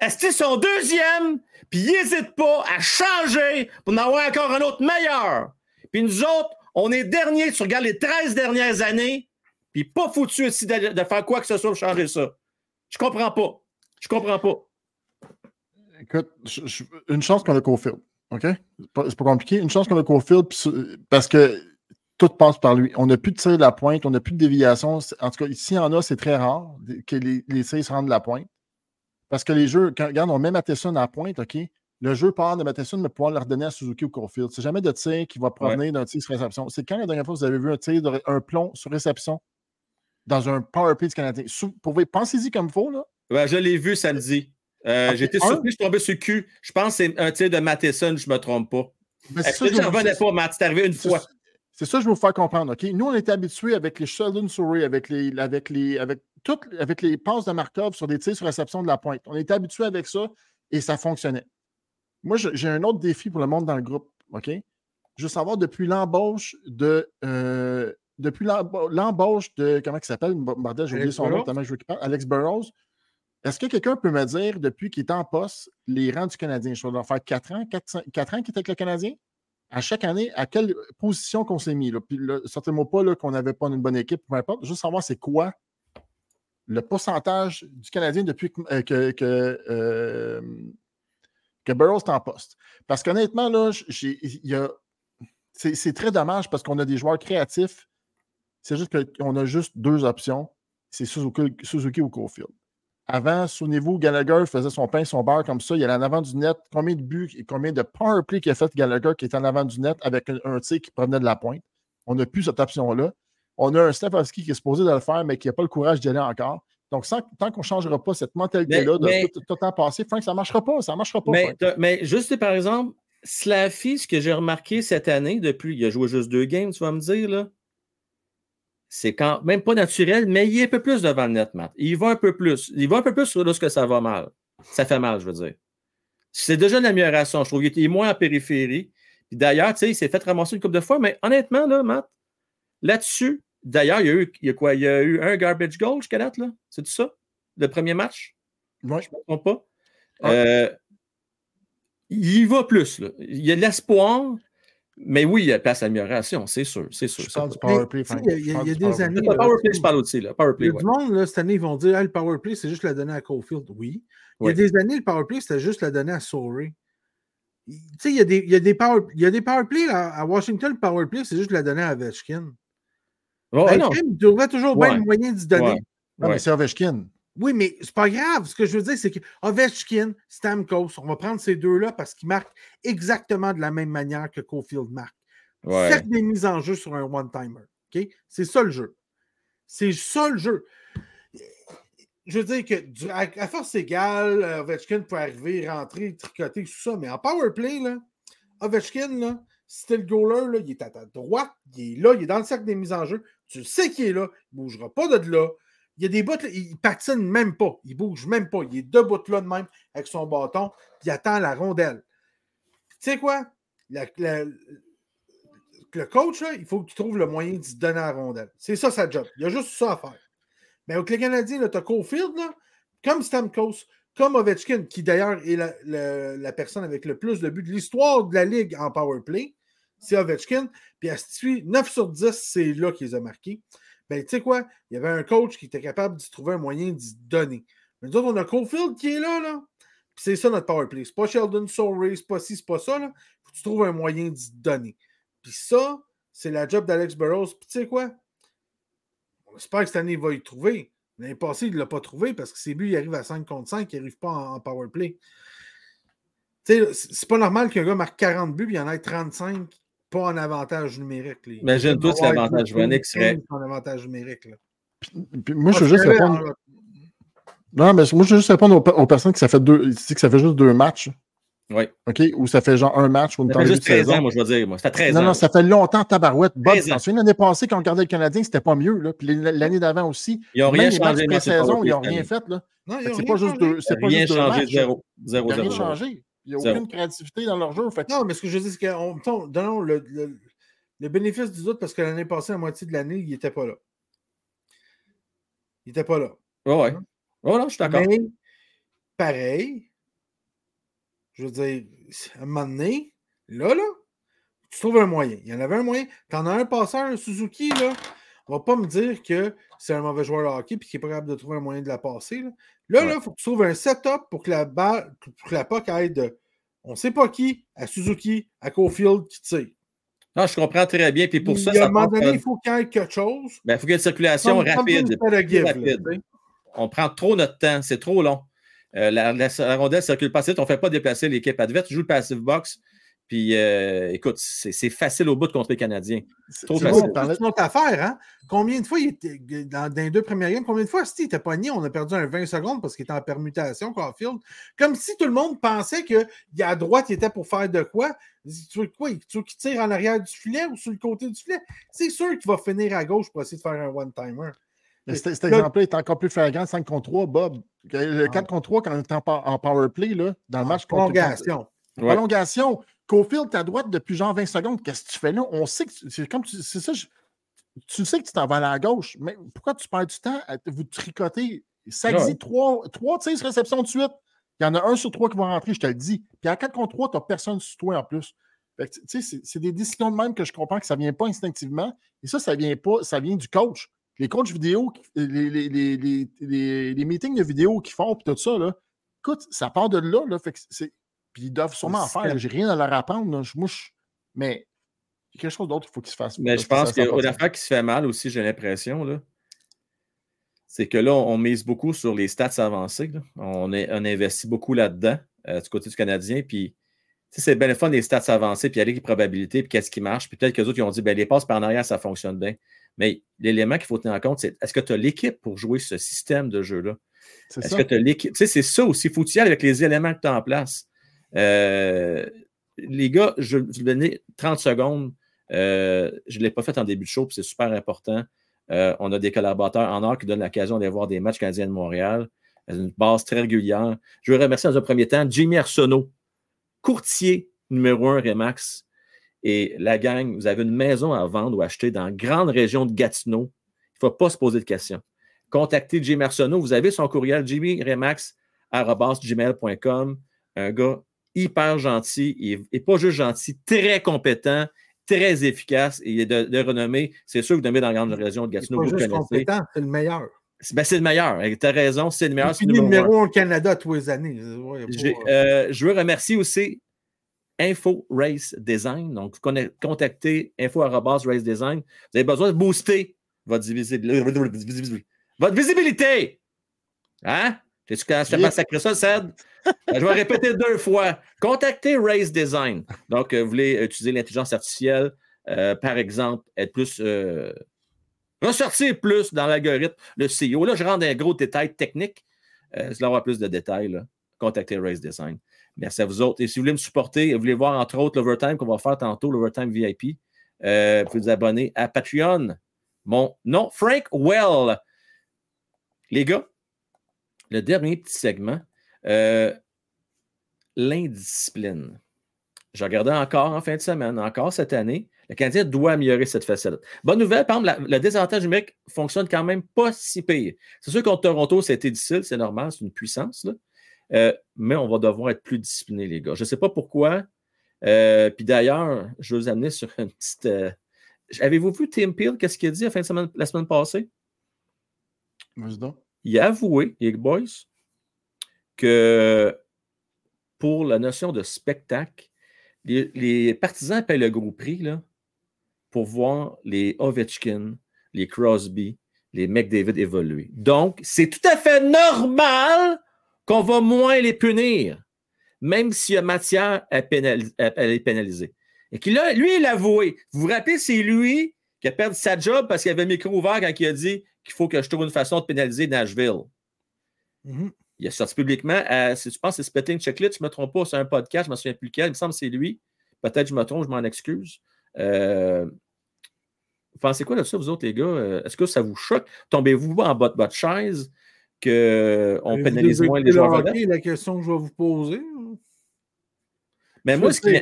Est-ce qu'ils sont deuxième, puis ils n'hésitent pas à changer pour en avoir encore un autre meilleur. Puis nous autres, on est dernier, tu regardes les 13 dernières années, puis pas foutu aussi de, faire quoi que ce soit pour changer ça. Je comprends pas. Je comprends pas. Écoute, une chance qu'on a Cofield. OK? C'est pas, pas, compliqué. Une chance qu'on a Cofield parce que tout passe par lui. On n'a plus de tir de la pointe, on n'a plus de déviation. En tout cas, s'il y en a, c'est très rare que les, les tirs se rendent de la pointe. Parce que les jeux, quand, regarde, on met Matheson à la pointe, OK? Le jeu part de Matheson, mais pouvoir le redonner à Suzuki ou Caulfield. C'est jamais de tir qui va provenir d'un tir sur réception. C'est quand la dernière fois que vous avez vu un tir, de, un plomb sur réception dans un power play du Canadien? Pensez-y comme il faut, là. Ouais, je l'ai vu samedi. Euh, J'étais surpris, je suis tombé sur le cul. Je pense que c'est un tir de Matheson, je ne me trompe pas. Mais c'est ça, je ne revenais pas, Matt? C'est arrivé une fois. C'est ça que je veux vous faire comprendre. OK? Nous, on était habitués avec les Sheldon Surrey, avec les, avec les, avec toutes, avec les passes de Markov sur des tirs sur réception de la pointe. On était habitués avec ça et ça fonctionnait. Moi, j'ai un autre défi pour le monde dans le groupe. OK? Je veux savoir depuis l'embauche de. Euh, depuis l'embauche de. Comment il s'appelle? j'ai oublié son nom, tellement je veux qu'il parle. Alex Burrows. Est-ce que quelqu'un peut me dire, depuis qu'il est en poste, les rangs du Canadien? Je vais faire 4 ans, 4, ans qu'il est avec le Canadien? à chaque année, à quelle position qu'on s'est mis. Là? Puis certainement pas qu'on n'avait pas une bonne équipe, peu importe. Juste savoir c'est quoi le pourcentage du Canadien depuis que, euh, que, que, euh, Burroughs est en poste. Parce qu'honnêtement, là, c'est très dommage parce qu'on a des joueurs créatifs. C'est juste qu'on a juste deux options. C'est Suzuki, ou Cofield. Avant, souvenez-vous, Gallagher faisait son pain, son beurre comme ça. Il allait en avant du net. Combien de buts et combien de power play qu'il a fait Gallagher qui était en avant du net avec un, tir qui provenait de la pointe? On n'a plus cette option-là. On a un Stefanski qui est supposé de le faire, mais qui n'a pas le courage d'y aller encore. Donc, tant qu'on ne changera pas cette mentalité-là de tout, le temps passé, Frank, ça ne marchera pas. Ça marchera pas. Mais, mais, juste, par exemple, Slaffy, ce que j'ai remarqué cette année, depuis, il a joué juste deux games, tu vas me dire, là c'est quand même pas naturel, mais il est un peu plus devant le net, Matt. Il va un peu plus. Il va un peu plus lorsque ça va mal. Ça fait mal, je veux dire. C'est déjà une amélioration, je trouve. Il est moins en périphérie. D'ailleurs, tu sais, il s'est fait ramasser une couple de fois, mais honnêtement, là, Matt, là-dessus, d'ailleurs, il y a eu, il y a quoi? Il y a eu un garbage goal jusqu'à date, là? C'est tout ça? Le premier match? Moi, je ne me trompe pas. Euh, il va plus, là. Il y a de l'espoir. Mais oui, il y a place à amélioration, c'est sûr. C'est sûr. Je parle du powerplay. Il y a, des années. Le powerplay, je parle aussi. Là. Powerplay, il y a du monde, là, cette année, ils vont dire ah, le powerplay, c'est juste la donner à Cofield. Oui. Il y a des années, le powerplay, c'était juste la donner à Sorey. Tu sais, il y a des, il y a des, power, il y a des powerplays à Washington, le powerplay, c'est juste la donner à Ovechkin. Oh, trouverait toujours bien le moyen d'y donner. Non, mais c'est Ovechkin. Oui, mais c'est pas grave. Ce que je veux dire, c'est que Ovechkin, Stamkos, on va prendre ces deux-là parce qu'ils marquent exactement de la même manière que Cofield marque. Ouais. des mises en jeu sur un one-timer. C'est ça le jeu. C'est ça le jeu. Je veux dire que à, force égale, Ovechkin peut arriver, rentrer, tricoter, tout ça, mais en power play, là, Ovechkin, là, c'était le goaler, là, il est à ta droite, il est là, il est dans le cercle des mises en jeu. Tu sais qu'il est là, il ne bougera pas de là. Il y a des bouts, il ne patine même pas. Il ne bouge même pas. Il est debout là de même avec son bâton, puis il attend la rondelle. Tu sais quoi? le coach, il faut qu'il trouve le moyen de se donner la rondelle. C'est ça sa job. Il y a juste ça à faire. Mais avec les Canadiens, tu as Cofield, là, comme Stamkos, comme Ovechkin, qui d'ailleurs est la, personne avec le plus de buts de l'histoire de la Ligue en power play, c'est Ovechkin. Puis à 9 sur 10, c'est là qu'ils ont marqué. Ben, tu sais quoi? Il y avait un coach qui était capable d'y trouver un moyen d'y donner. Mais nous autres, on a Cofield qui est là, là. Puis c'est ça notre power play. C'est pas Sheldon Sorey, c'est pas ci, c'est pas ça, là. Faut que tu trouves un moyen d'y donner. Puis ça, c'est la job d'Alex Burrows. Puis tu sais quoi? On espère que cette année, il va y trouver. L'année passée, il ne l'a pas trouvé parce que ses buts, il arrive à 5 contre 5, il n'arrive pas en, power play. C'est pas normal qu'un gars marque 40 buts et il y en ait 35 pas en avantage numérique. Imagine-toi si l'avantage numérique serait. En avantage numérique. moi, je veux juste répondre. Non, mais moi, je veux juste répondre aux, personnes que ça fait deux. que ça fait juste deux matchs. Oui. OK? Ou ça fait genre un match. Ou ça fait juste 13 ans, moi, je veux dire. Moi. Ça fait 13 non, ans. Non, ça fait longtemps, tabarouette. Bob, t'en souviens, l'année passée, quand on regardait le Canadien, c'était pas mieux. Là. Puis l'année d'avant aussi. Ils n'ont rien changé. Les saison, ils n'ont rien fait. Là. Non, ils C'est pas juste deux. C'est pas rien changé. Zéro. Zéro. Ils n'ont rien changé. Il n'y a aucune créativité dans leur jeu. Non, mais ce que je dis, c'est que donnons le, le, le, bénéfice du doute parce que l'année passée, la moitié de l'année, il n'était pas là. Il n'était pas là. Oui, oui. Oh, non, je suis d'accord. Mais pareil, je veux dire, à un moment donné, là, là, tu trouves un moyen. Il y en avait un moyen. Tu en as un passeur, un Suzuki, là. On va pas me dire que c'est un mauvais joueur de hockey et qu'il est pas capable de trouver un moyen de la passer. Là, là, il faut que tu trouves un setup pour que la balle, pour que la POC aille de on ne sait pas qui, à Suzuki, à Cofield qui tire. Non, je comprends très bien. Puis pour ça, à un moment donné, il faut qu'il y ait quelque chose. Ben, il faut qu'il y ait une circulation rapide. on prend trop notre temps. C'est trop long. Euh, la, rondelle ne circule pas on ne fait pas déplacer l'équipe adverse. Tu joues le passive box. Puis, euh, écoute, c'est facile au bout de contre les Canadiens. Trop facile. C'est notre affaire, hein? Combien de fois, il était, dans, les deux premières games, combien de fois, si il était pogné, on a perdu un 20 secondes parce qu'il était en permutation, Caulfield? Comme si tout le monde pensait qu'à droite, il était pour faire de quoi? Tu veux quoi? Tu veux qu'il tire en arrière du filet ou sur le côté du filet? C'est sûr qu'il va finir à gauche pour essayer de faire un one-timer. Cet exemple-là est encore plus flagrant 5 contre 3, Bob. Le 4 contre 3, quand on est en, power play, là, dans le match contre. Prolongation. Prolongation. Cofield, à droite depuis genre 20 secondes. Qu'est-ce que tu fais là? On sait que c'est comme c'est ça. tu sais que tu t'en vas à la gauche, mais pourquoi tu perds du temps à vous tricoter? Ça dit 3, 3 tirs réception de suite. Il y en a un sur trois qui va rentrer, je te le dis. Puis à 4 contre 3, tu n'as personne sur toi en plus. C'est des décisions de même que je comprends que ça ne vient pas instinctivement. Et ça, ça vient pas, ça vient du coach. Les coachs vidéo, les, les, les, les meetings de vidéo qu'ils font, puis tout ça, là, écoute, ça part de là. là fait que puis ils doivent sûrement en faire. J'ai rien à leur apprendre. Je, mouche. mais il y a quelque chose d'autre qu'il faut qu'ils se fassent. Mais je pense qu'une affaire qui se fait mal aussi, j'ai l'impression, c'est que là, on mise beaucoup sur les stats avancées. On, est, on investit beaucoup là-dedans, euh, du côté du Canadien. Puis, c'est bien le fun, les stats avancées, puis il y a les probabilités, puis qu'est-ce qui marche. Puis peut-être que les autres, ils ont dit, ben, les passes par en arrière, ça fonctionne bien. Mais l'élément qu'il faut tenir en compte, c'est est-ce que tu as l'équipe pour jouer ce système de jeu-là? Est-ce que tu as l'équipe? Tu sais, c'est ça aussi. Faut il avec les éléments que tu as en place? Euh, les gars, je vais vous donner 30 secondes. Euh, je ne l'ai pas fait en début de show, c'est super important. Euh, on a des collaborateurs en or qui donnent l'occasion d'aller voir des matchs canadiens de Montréal. Une base très régulière. Je veux remercier dans un premier temps Jimmy Arsenault, courtier numéro un Remax. Et la gang, vous avez une maison à vendre ou acheter dans la grande région de Gatineau. Il ne faut pas se poser de questions. Contactez Jimmy Arsenault. Vous avez son courriel jimmyremax.gmail.com. Un gars hyper gentil, et pas juste gentil, très compétent, très efficace et de, de renommée. C'est sûr que vous dans la grande région de Gatineau. Pas juste compétent, c'est le meilleur. Ben, c'est le meilleur. Tu as raison, c'est le meilleur. C'est le numéro un au Canada tous les années. Euh, je veux remercier aussi Info Race Design. Donc, contactez info Race Design. Vous avez besoin de booster votre visibilité. Votre visibilité. Hein? Tu sais je pas sacré ça, Ced? <laughs> je vais répéter deux fois. Contactez Race Design. Donc, euh, vous voulez utiliser l'intelligence artificielle, euh, par exemple, être plus. Euh, ressortir plus dans l'algorithme, le CEO. Là, je rentre dans un gros détail technique. Euh, si vous avoir plus de détails, là, contactez Race Design. Merci à vous autres. Et si vous voulez me supporter, vous voulez voir entre autres l'overtime qu'on va faire tantôt, l'overtime VIP, vous pouvez vous abonner à Patreon. Mon nom, Frank Well. Les gars, le dernier petit segment, euh, l'indiscipline. Je regardais encore en fin de semaine, encore cette année. Le Canadien doit améliorer cette facette. Bonne nouvelle, par exemple, le désavantage numérique fonctionne quand même pas si pire. C'est sûr contre Toronto, été difficile, c'est normal, c'est une puissance. Euh, mais on va devoir être plus discipliné, les gars. Je ne sais pas pourquoi. Euh, puis d'ailleurs, je vais vous amener sur une petite. Avez-vous vu Tim Peel, qu'est-ce qu'il a dit la, fin de semaine, la semaine passée? Il a avoué, les boys, que pour la notion de spectacle, les, partisans payent le gros prix là, pour voir les Ovechkin, les Crosby, les McDavid évoluer. Donc, c'est tout à fait normal qu'on va moins les punir, même s'il y a matière à, les. Et qu'il lui, il a avoué. Vous vous rappelez, c'est lui qui a perdu sa job parce qu'il avait le micro ouvert quand il a dit qu'il faut que je trouve une façon de pénaliser Nashville. Mm-hmm. Il a sorti publiquement, à, je pense que c'est Spitting Checklist, je ne me trompe pas, c'est un podcast, je ne me souviens plus lequel, il me semble que c'est lui. Peut-être que je me trompe, je m'en excuse. Euh, vous pensez quoi de ça, vous autres, les gars? Euh, est-ce que ça vous choque? Tombez-vous en bas de votre chaise qu'on pénalise moins les joueurs C'est la question que je vais vous poser. Mais moi, ce qui,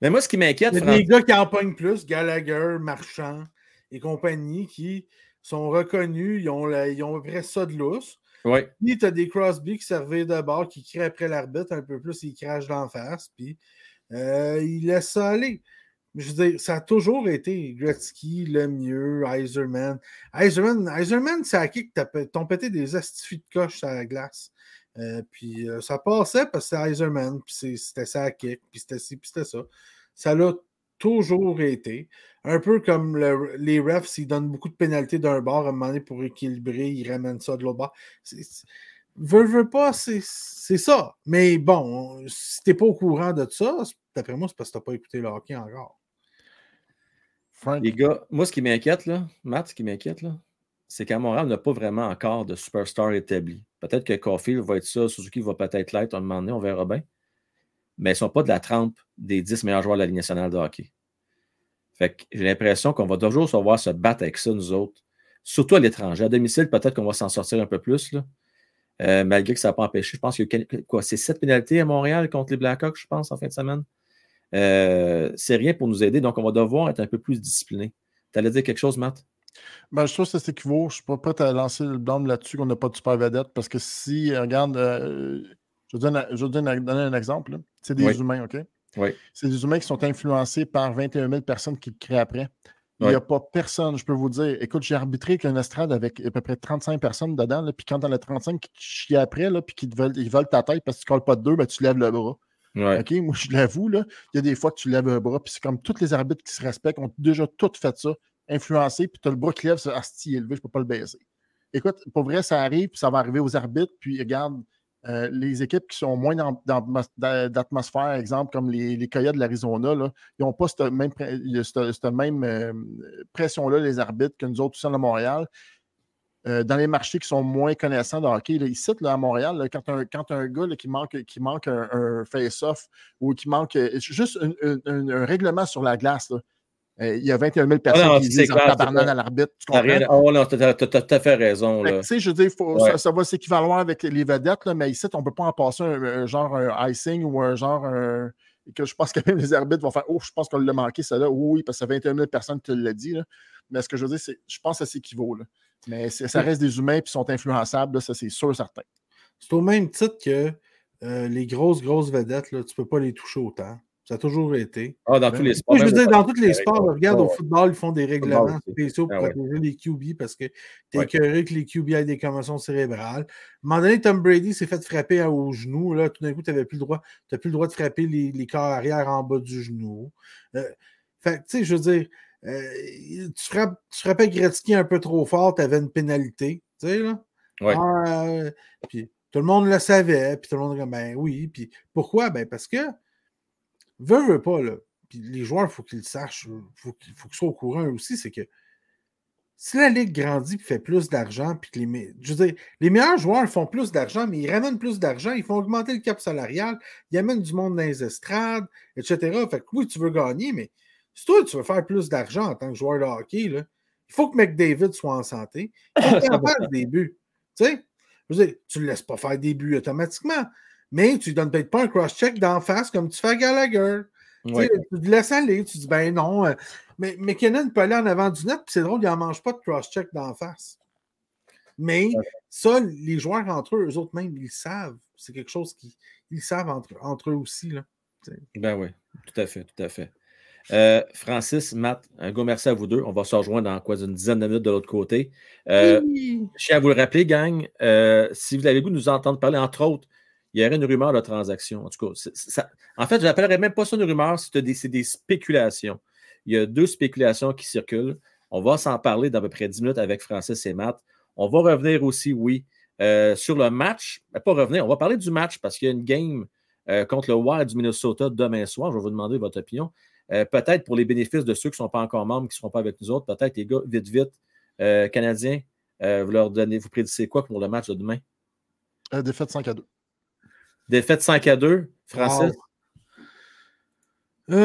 mais moi, ce qui m'inquiète. Il y a des gars qui en pognent plus, Gallagher, Marchand et compagnie, qui sont reconnus, ils ont, la, ils ont ça de lousse. Oui. Puis tu as des Crosby qui servaient de bord, qui crient après l'arbitre un peu plus, ils crachent d'en face, puis euh, ils laissent ça aller. Je veux dire, ça a toujours été Gretzky, le mieux, Eiserman. Eiserman, Eiserman c'est à qui que t'ont pété des astifies de coche à la glace. Euh, puis euh, ça passait parce que c'est Eiserman, puis c'était ça à kick, puis c'était ci, puis c'était ça. Ça l'a toujours été. Un peu comme les refs, s'ils donnent beaucoup de pénalités d'un bord, à un moment donné, pour équilibrer, ils ramènent ça de l'autre bord. Veux, veux pas, c'est ça. Mais bon, si t'es pas au courant de ça, d'après moi, c'est parce que t'as pas écouté le hockey encore. Les gars, moi, ce qui m'inquiète, là, Matt, ce qui m'inquiète, là, c'est qu'à Montréal, on n'a pas vraiment encore de superstar établi. Peut-être que Caulfield va être ça, Suzuki va peut-être l'être à un moment donné, on verra bien. Mais ils ne sont pas de la trempe des 10 meilleurs joueurs de la Ligue nationale de hockey. Fait que j'ai l'impression qu'on va toujours se voir se battre avec ça, nous autres. Surtout à l'étranger. À domicile, peut-être qu'on va s'en sortir un peu plus, là. Euh, malgré que ça n'a pas empêché. Je pense qu'il quoi, c'est sept pénalités à Montréal contre les Blackhawks, je pense, en fin de semaine. Euh, c'est rien pour nous aider, donc on va devoir être un peu plus discipliné. Tu allais dire quelque chose, Matt? Ben, je trouve que c'est équivaut. Je ne suis pas prêt à lancer le blâme là-dessus qu'on n'a pas de super vedette parce que si, regarde, euh, je, vais donner, un exemple. C'est des humains, OK? Oui. C'est des humains qui sont influencés par 21 000 personnes qui créent après. Il n'y a pas personne, je peux vous dire. Écoute, j'ai arbitré avec une estrade avec à peu près 35 personnes dedans, puis quand dans les 35 qui chient après, puis qui veulent, ils veulent ta tête parce que tu ne colles pas de deux, ben, tu lèves le bras. OK, moi je l'avoue, il y a des fois que tu lèves un bras, puis c'est comme tous les arbitres qui se respectent ont déjà tout fait ça, influencé, puis tu as le bras qui lève, c'est asti élevé, je ne peux pas le baisser. Écoute, pour vrai, ça arrive, puis ça va arriver aux arbitres, puis regarde, euh, les équipes qui sont moins d'atmosphère, exemple, comme les, les Coyotes de l'Arizona, ils n'ont pas cette même, cette, même euh, pression-là, les arbitres, que nous autres, tout ça à Montréal. Euh, dans les marchés qui sont moins connaissants de hockey. Là, ici, là, à Montréal, quand, un, quand un gars qui manque, qui manque un, face-off ou qui manque juste un, règlement sur la glace, il y a 21 000 personnes qui disent en tabarnane à l'arbitre. Tu comprends? Oh non, tu as, tout à fait raison. Tu sais, je veux dire, ça, va s'équivaloir avec les vedettes, là, mais ici, on ne peut pas en passer un, genre un icing ou un genre que je pense que même les arbitres vont faire Oh, je pense qu'on l'a manqué, ça là. Oui, parce que c'est 21 000 personnes qui te l'ont dit. Mais ce que je veux dire, c'est je pense que ça s'équivaut. Mais ça reste des humains qui sont influençables, ça c'est sûr certain. C'est au même titre que euh, les grosses, grosses vedettes, là, tu ne peux pas les toucher autant. Ça a toujours été. Ah, dans tous les sports. je veux dire, dans tous les sports, regarde, au football, ils font des règlements spéciaux pour ah protéger les QB parce que tu es écœuré que les QB aient des commotions cérébrales. À un moment donné, Tom Brady s'est fait frapper au genou. Là, tout d'un coup, tu n'avais plus le droit. Tu plus le droit de frapper les, les corps arrière en bas du genou. Euh, fait tu sais, je veux dire, euh, tu, frappes, tu frappais Gretzky un peu trop fort, tu avais une pénalité. Tu sais, là? Ah, euh, puis tout le monde le savait, puis tout le monde ben oui. Puis pourquoi? Ben parce que, veut, veut pas, là. Puis les joueurs, il faut qu'ils le sachent, il faut qu'ils soient au courant aussi, c'est que si la Ligue grandit et fait plus d'argent, puis que les, je veux dire, les meilleurs joueurs font plus d'argent, mais ils ramènent plus d'argent, ils font augmenter le cap salarial, ils amènent du monde dans les estrades, etc. Fait que oui, tu veux gagner, mais si toi, tu veux faire plus d'argent en tant que joueur de hockey, il faut que McDavid soit en santé. Il faut <laughs> qu'il fasse des buts. Tu sais, tu ne le laisses pas faire des buts automatiquement, mais tu ne donnes peut-être pas un cross-check d'en face comme tu fais à Gallagher. Tu le laisses aller, tu dis ben non. Euh, mais McKinnon peut aller en avant du net, puis c'est drôle, il n'en mange pas de cross-check d'en face. Mais ça, les joueurs entre eux, eux autres même, ils savent. C'est quelque chose qu'ils savent entre, entre eux aussi. Là. Ben oui, tout à fait, tout à fait. Euh, Francis, Matt, un gros merci à vous deux. On va se rejoindre dans quoi, une dizaine de minutes de l'autre côté. Euh, Je tiens à vous le rappeler, gang, euh, si vous avez le goût de nous entendre parler, entre autres, il y aurait une rumeur de transaction. En tout cas, en fait, je n'appellerais même pas ça une rumeur, c'est des, spéculations. Il y a deux spéculations qui circulent. On va s'en parler dans à peu près 10 minutes avec Francis et Matt. On va revenir aussi, oui, euh, sur le match. Pas revenir, on va parler du match parce qu'il y a une game contre le Wild du Minnesota demain soir. Je vais vous demander votre opinion. Euh, peut-être pour les bénéfices de ceux qui ne sont pas encore membres, qui ne seront pas avec nous autres, peut-être les gars, vite, vite, euh, Canadiens, euh, vous leur donnez, vous prédisez quoi pour le match de demain? défaite 5 à 2. Défaite 5 à 2, Francis? non,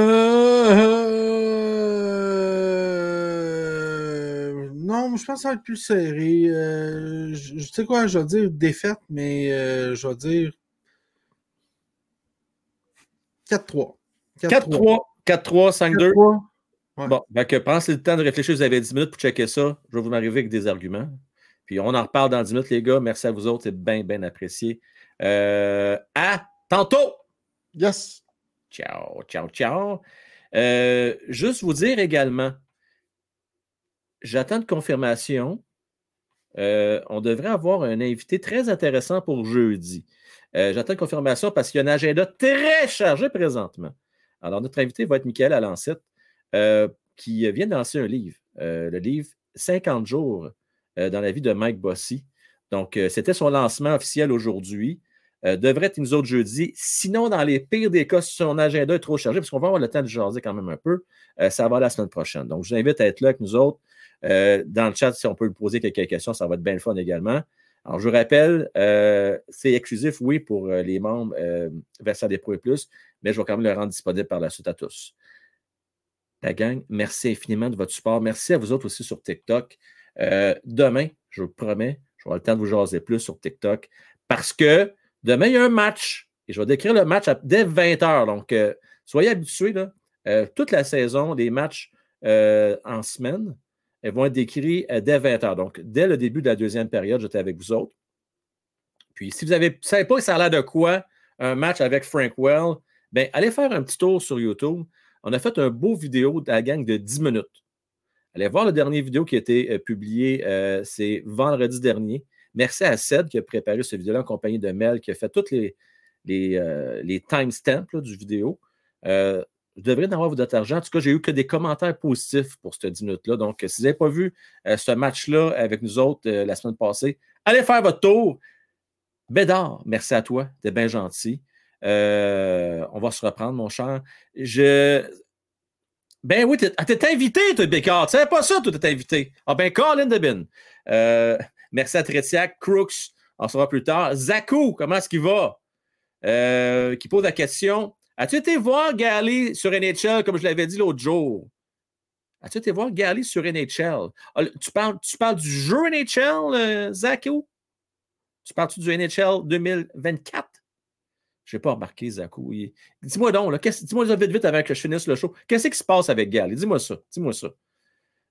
je pense que ça va être plus serré. je, sais quoi, je vais dire défaite, mais je vais dire 4-3. 4-3. 4-3, 5-2. Bon, ben que prends le temps de réfléchir. Vous avez 10 minutes pour checker ça. Je vais vous arriver avec des arguments. Puis on en reparle dans 10 minutes, les gars. Merci à vous autres. C'est bien, bien apprécié. Euh, à tantôt! Yes! Ciao, ciao, ciao. Euh, juste vous dire également, j'attends de confirmation. Euh, on devrait avoir un invité très intéressant pour jeudi. j'attends de confirmation parce qu'il y a un agenda très chargé présentement. Alors, notre invité va être Michael Alancette, qui vient de lancer un livre, le livre 50 jours dans la vie de Mike Bossy. Donc, c'était son lancement officiel aujourd'hui. Devrait être nous autres jeudi. Sinon, dans les pires des cas, si son agenda est trop chargé, parce qu'on va avoir le temps de jaser quand même un peu, ça va la semaine prochaine. Donc, je vous invite à être là avec nous autres. dans le chat, si on peut lui poser quelques questions, ça va être bien le fun également. Alors, je vous rappelle, c'est exclusif, oui, pour les membres versant des Pro et Plus, mais je vais quand même le rendre disponible par la suite à tous. La gang, merci infiniment de votre support. Merci à vous autres aussi sur TikTok. Euh, demain, je vous promets, avoir le temps de vous jaser plus sur TikTok parce que demain, il y a un match et je vais décrire le match dès 20h. Donc, euh, soyez habitués. Là, euh, toute la saison, les matchs en semaine elles vont être décrits dès 20h. Donc, dès le début de la deuxième période, j'étais avec vous autres. Puis, si vous ne savez pas ça a l'air de quoi, un match avec Frank Well, ben, allez faire un petit tour sur YouTube. On a fait un beau vidéo de la gang de 10 minutes. Allez voir le dernier vidéo qui a été euh, publié, euh, c'est vendredi dernier. Merci à Ced qui a préparé ce vidéo-là en compagnie de Mel, qui a fait tous les, euh, timestamps du vidéo. vous devrez en avoir votre argent. En tout cas, j'ai eu que des commentaires positifs pour cette 10 minutes-là. Donc, si vous n'avez pas vu ce match-là avec nous autres la semaine passée, allez faire votre tour. Bédard, merci à toi. T'es bien gentil. Euh, on va se reprendre, mon cher. Je. Ben oui, t'es ah, invité, toi, Bécard. Tu pas ça, toi, t'es invité. Ah ben, Colin Debin. Euh, merci à Tretiak, Crooks, on verra plus tard. Zakou, comment est-ce qu'il va? Euh, qui pose la question. As-tu été voir Gally sur NHL, comme je l'avais dit l'autre jour? As-tu été voir Gally sur NHL? Ah, tu, parles, tu parles du jeu NHL, Zakou? Tu parles-tu du NHL 2024? Je n'ai pas remarqué, Zakou. Dis-moi donc, dis-moi vite, vite avant que je finisse le show. Qu'est-ce qui se passe avec Gal? Dis-moi ça. Dis-moi ça.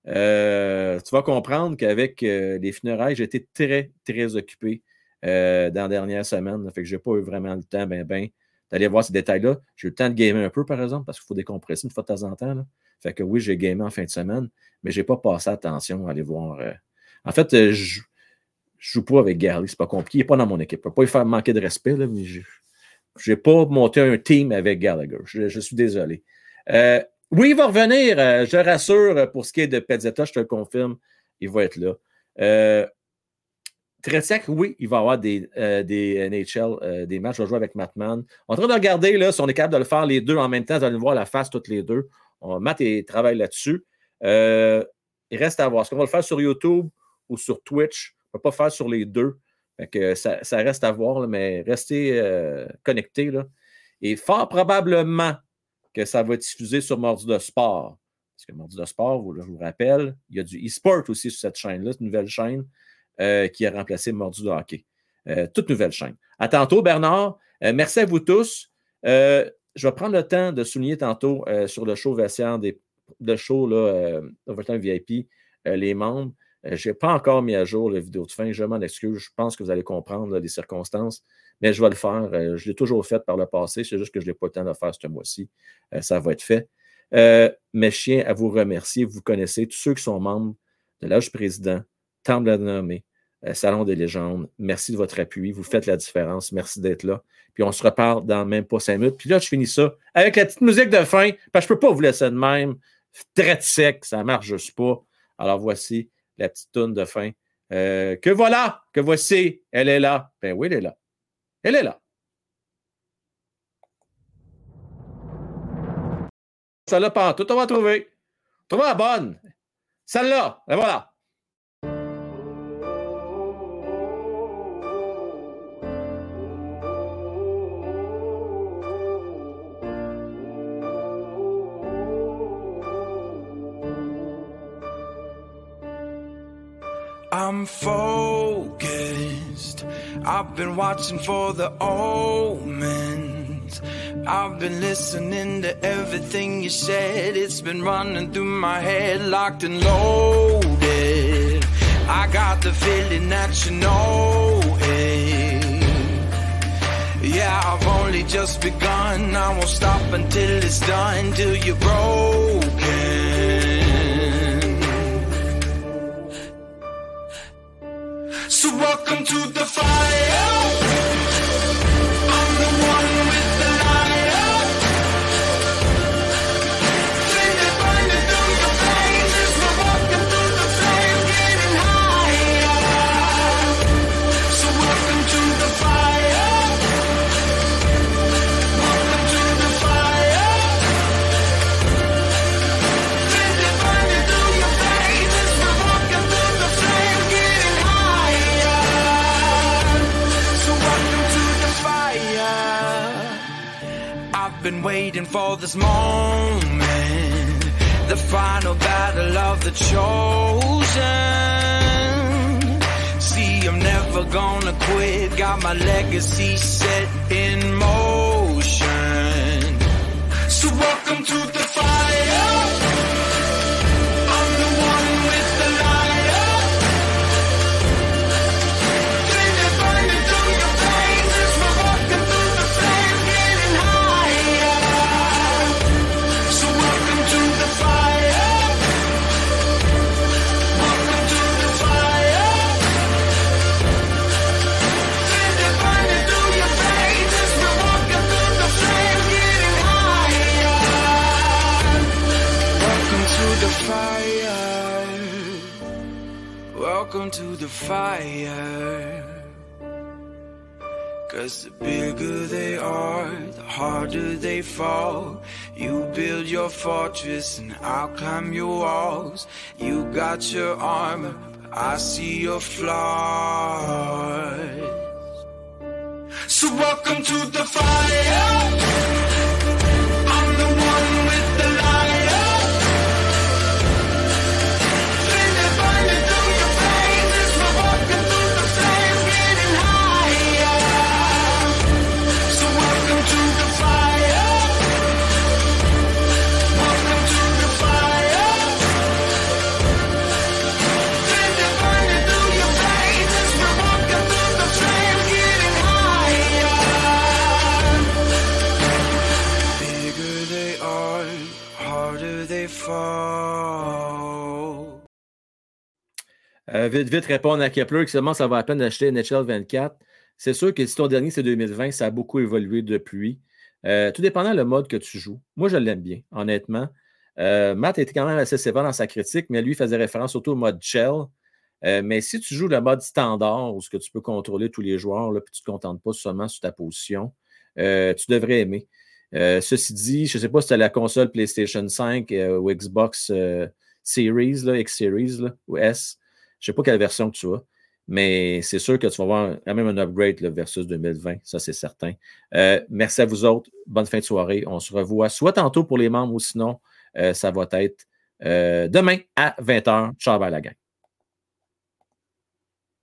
Euh, tu vas comprendre qu'avec euh, les funérailles, été très, très occupé euh, dans la dernière semaine. Fait que je n'ai pas eu vraiment le temps ben, ben, d'aller voir ces détails-là. J'ai eu le temps de gamer un peu, par exemple, parce qu'il faut décompresser une fois de temps en temps. Fait que oui, j'ai gamé en fin de semaine, mais je n'ai pas passé attention à aller voir. En fait, je ne joue pas avec Gary, c'est pas compliqué. Il n'est pas dans mon équipe. Je ne peux pas lui faire manquer de respect, mais je n'ai pas monté un team avec Gallagher. Je, suis désolé. Euh, oui, il va revenir, euh, je rassure, pour ce qui est de Pezzetta, je te le confirme, il va être là. Euh, Tretiak, oui, il va avoir des, euh, des NHL, des matchs. Je vais jouer avec Mattman. On est en train de regarder là, si on est capable de le faire les deux en même temps. Vous allez voir la face toutes les deux. Matt travaille là-dessus. il reste à voir. Est-ce qu'on va le faire sur YouTube ou sur Twitch? On ne peut pas faire sur les deux ça, reste à voir, mais restez euh, connectés. Et fort probablement que ça va diffusé sur Mordu de Sport. Parce que Mordu de Sport, je vous rappelle, il y a du e-sport aussi sur cette chaîne-là, une nouvelle chaîne euh, qui a remplacé Mordu de hockey. Euh, toute nouvelle chaîne. À tantôt, Bernard. merci à vous tous. je vais prendre le temps de souligner tantôt sur le show vestiaire de show là, Overtime VIP, les membres. Je n'ai pas encore mis à jour la vidéo de fin. Je m'en excuse. Je pense que vous allez comprendre les circonstances, mais je vais le faire. je l'ai toujours fait par le passé. C'est juste que je n'ai pas le temps de le faire ce mois-ci. ça va être fait. mes chiens, à vous remercier. Vous connaissez tous ceux qui sont membres de l'âge président, Temple de la euh, Salon des légendes. Merci de votre appui. Vous faites la différence. Merci d'être là. Puis on se reparle dans même pas cinq minutes. Puis là, je finis ça avec la petite musique de fin, parce que je ne peux pas vous laisser de même. Très sec, ça ne marche juste pas. Alors voici la petite toune de fin. Euh, que voilà, que voici, elle est là. Ben oui, elle est là. Elle est là. Celle-là, pas tout, on va trouver. Trouve la bonne. Celle-là, et voilà. I've been watching for the omens. I've been listening to everything you said. It's been running through my head, locked and loaded. I got the feeling that you know it. Yeah, I've only just begun. I won't stop until it's done, till you're broken. Welcome to the fire. Waiting for this moment. The final battle of the chosen. See, I'm never gonna quit. Got my legacy set in motion. So welcome to the fire. To the fire. Cause the bigger they are, the harder they fall. You build your fortress and I'll climb your walls. You got your armor, but I see your flaws. So welcome to the fire. Euh, vite, vite répondre à Kepler que seulement ça va à peine d'acheter NHL 24. C'est sûr que si ton dernier c'est 2020, ça a beaucoup évolué depuis. Euh, tout dépendant le mode que tu joues. Moi, je l'aime bien, honnêtement. Euh, Matt était quand même assez sévère dans sa critique, mais lui faisait référence surtout au mode shell. mais si tu joues le mode standard, où ce que tu peux contrôler tous les joueurs, là, puis tu ne te contentes pas seulement sur ta position, tu devrais aimer. ceci dit, je ne sais pas si tu as la console PlayStation 5 ou Xbox Series, X Series ou S. Je ne sais pas quelle version tu as, mais c'est sûr que tu vas avoir quand même un upgrade versus 2020, ça c'est certain. Euh, merci à vous autres. Bonne fin de soirée. On se revoit soit tantôt pour les membres ou sinon, euh, ça va être euh, demain à 20h. Ciao, bye la gang.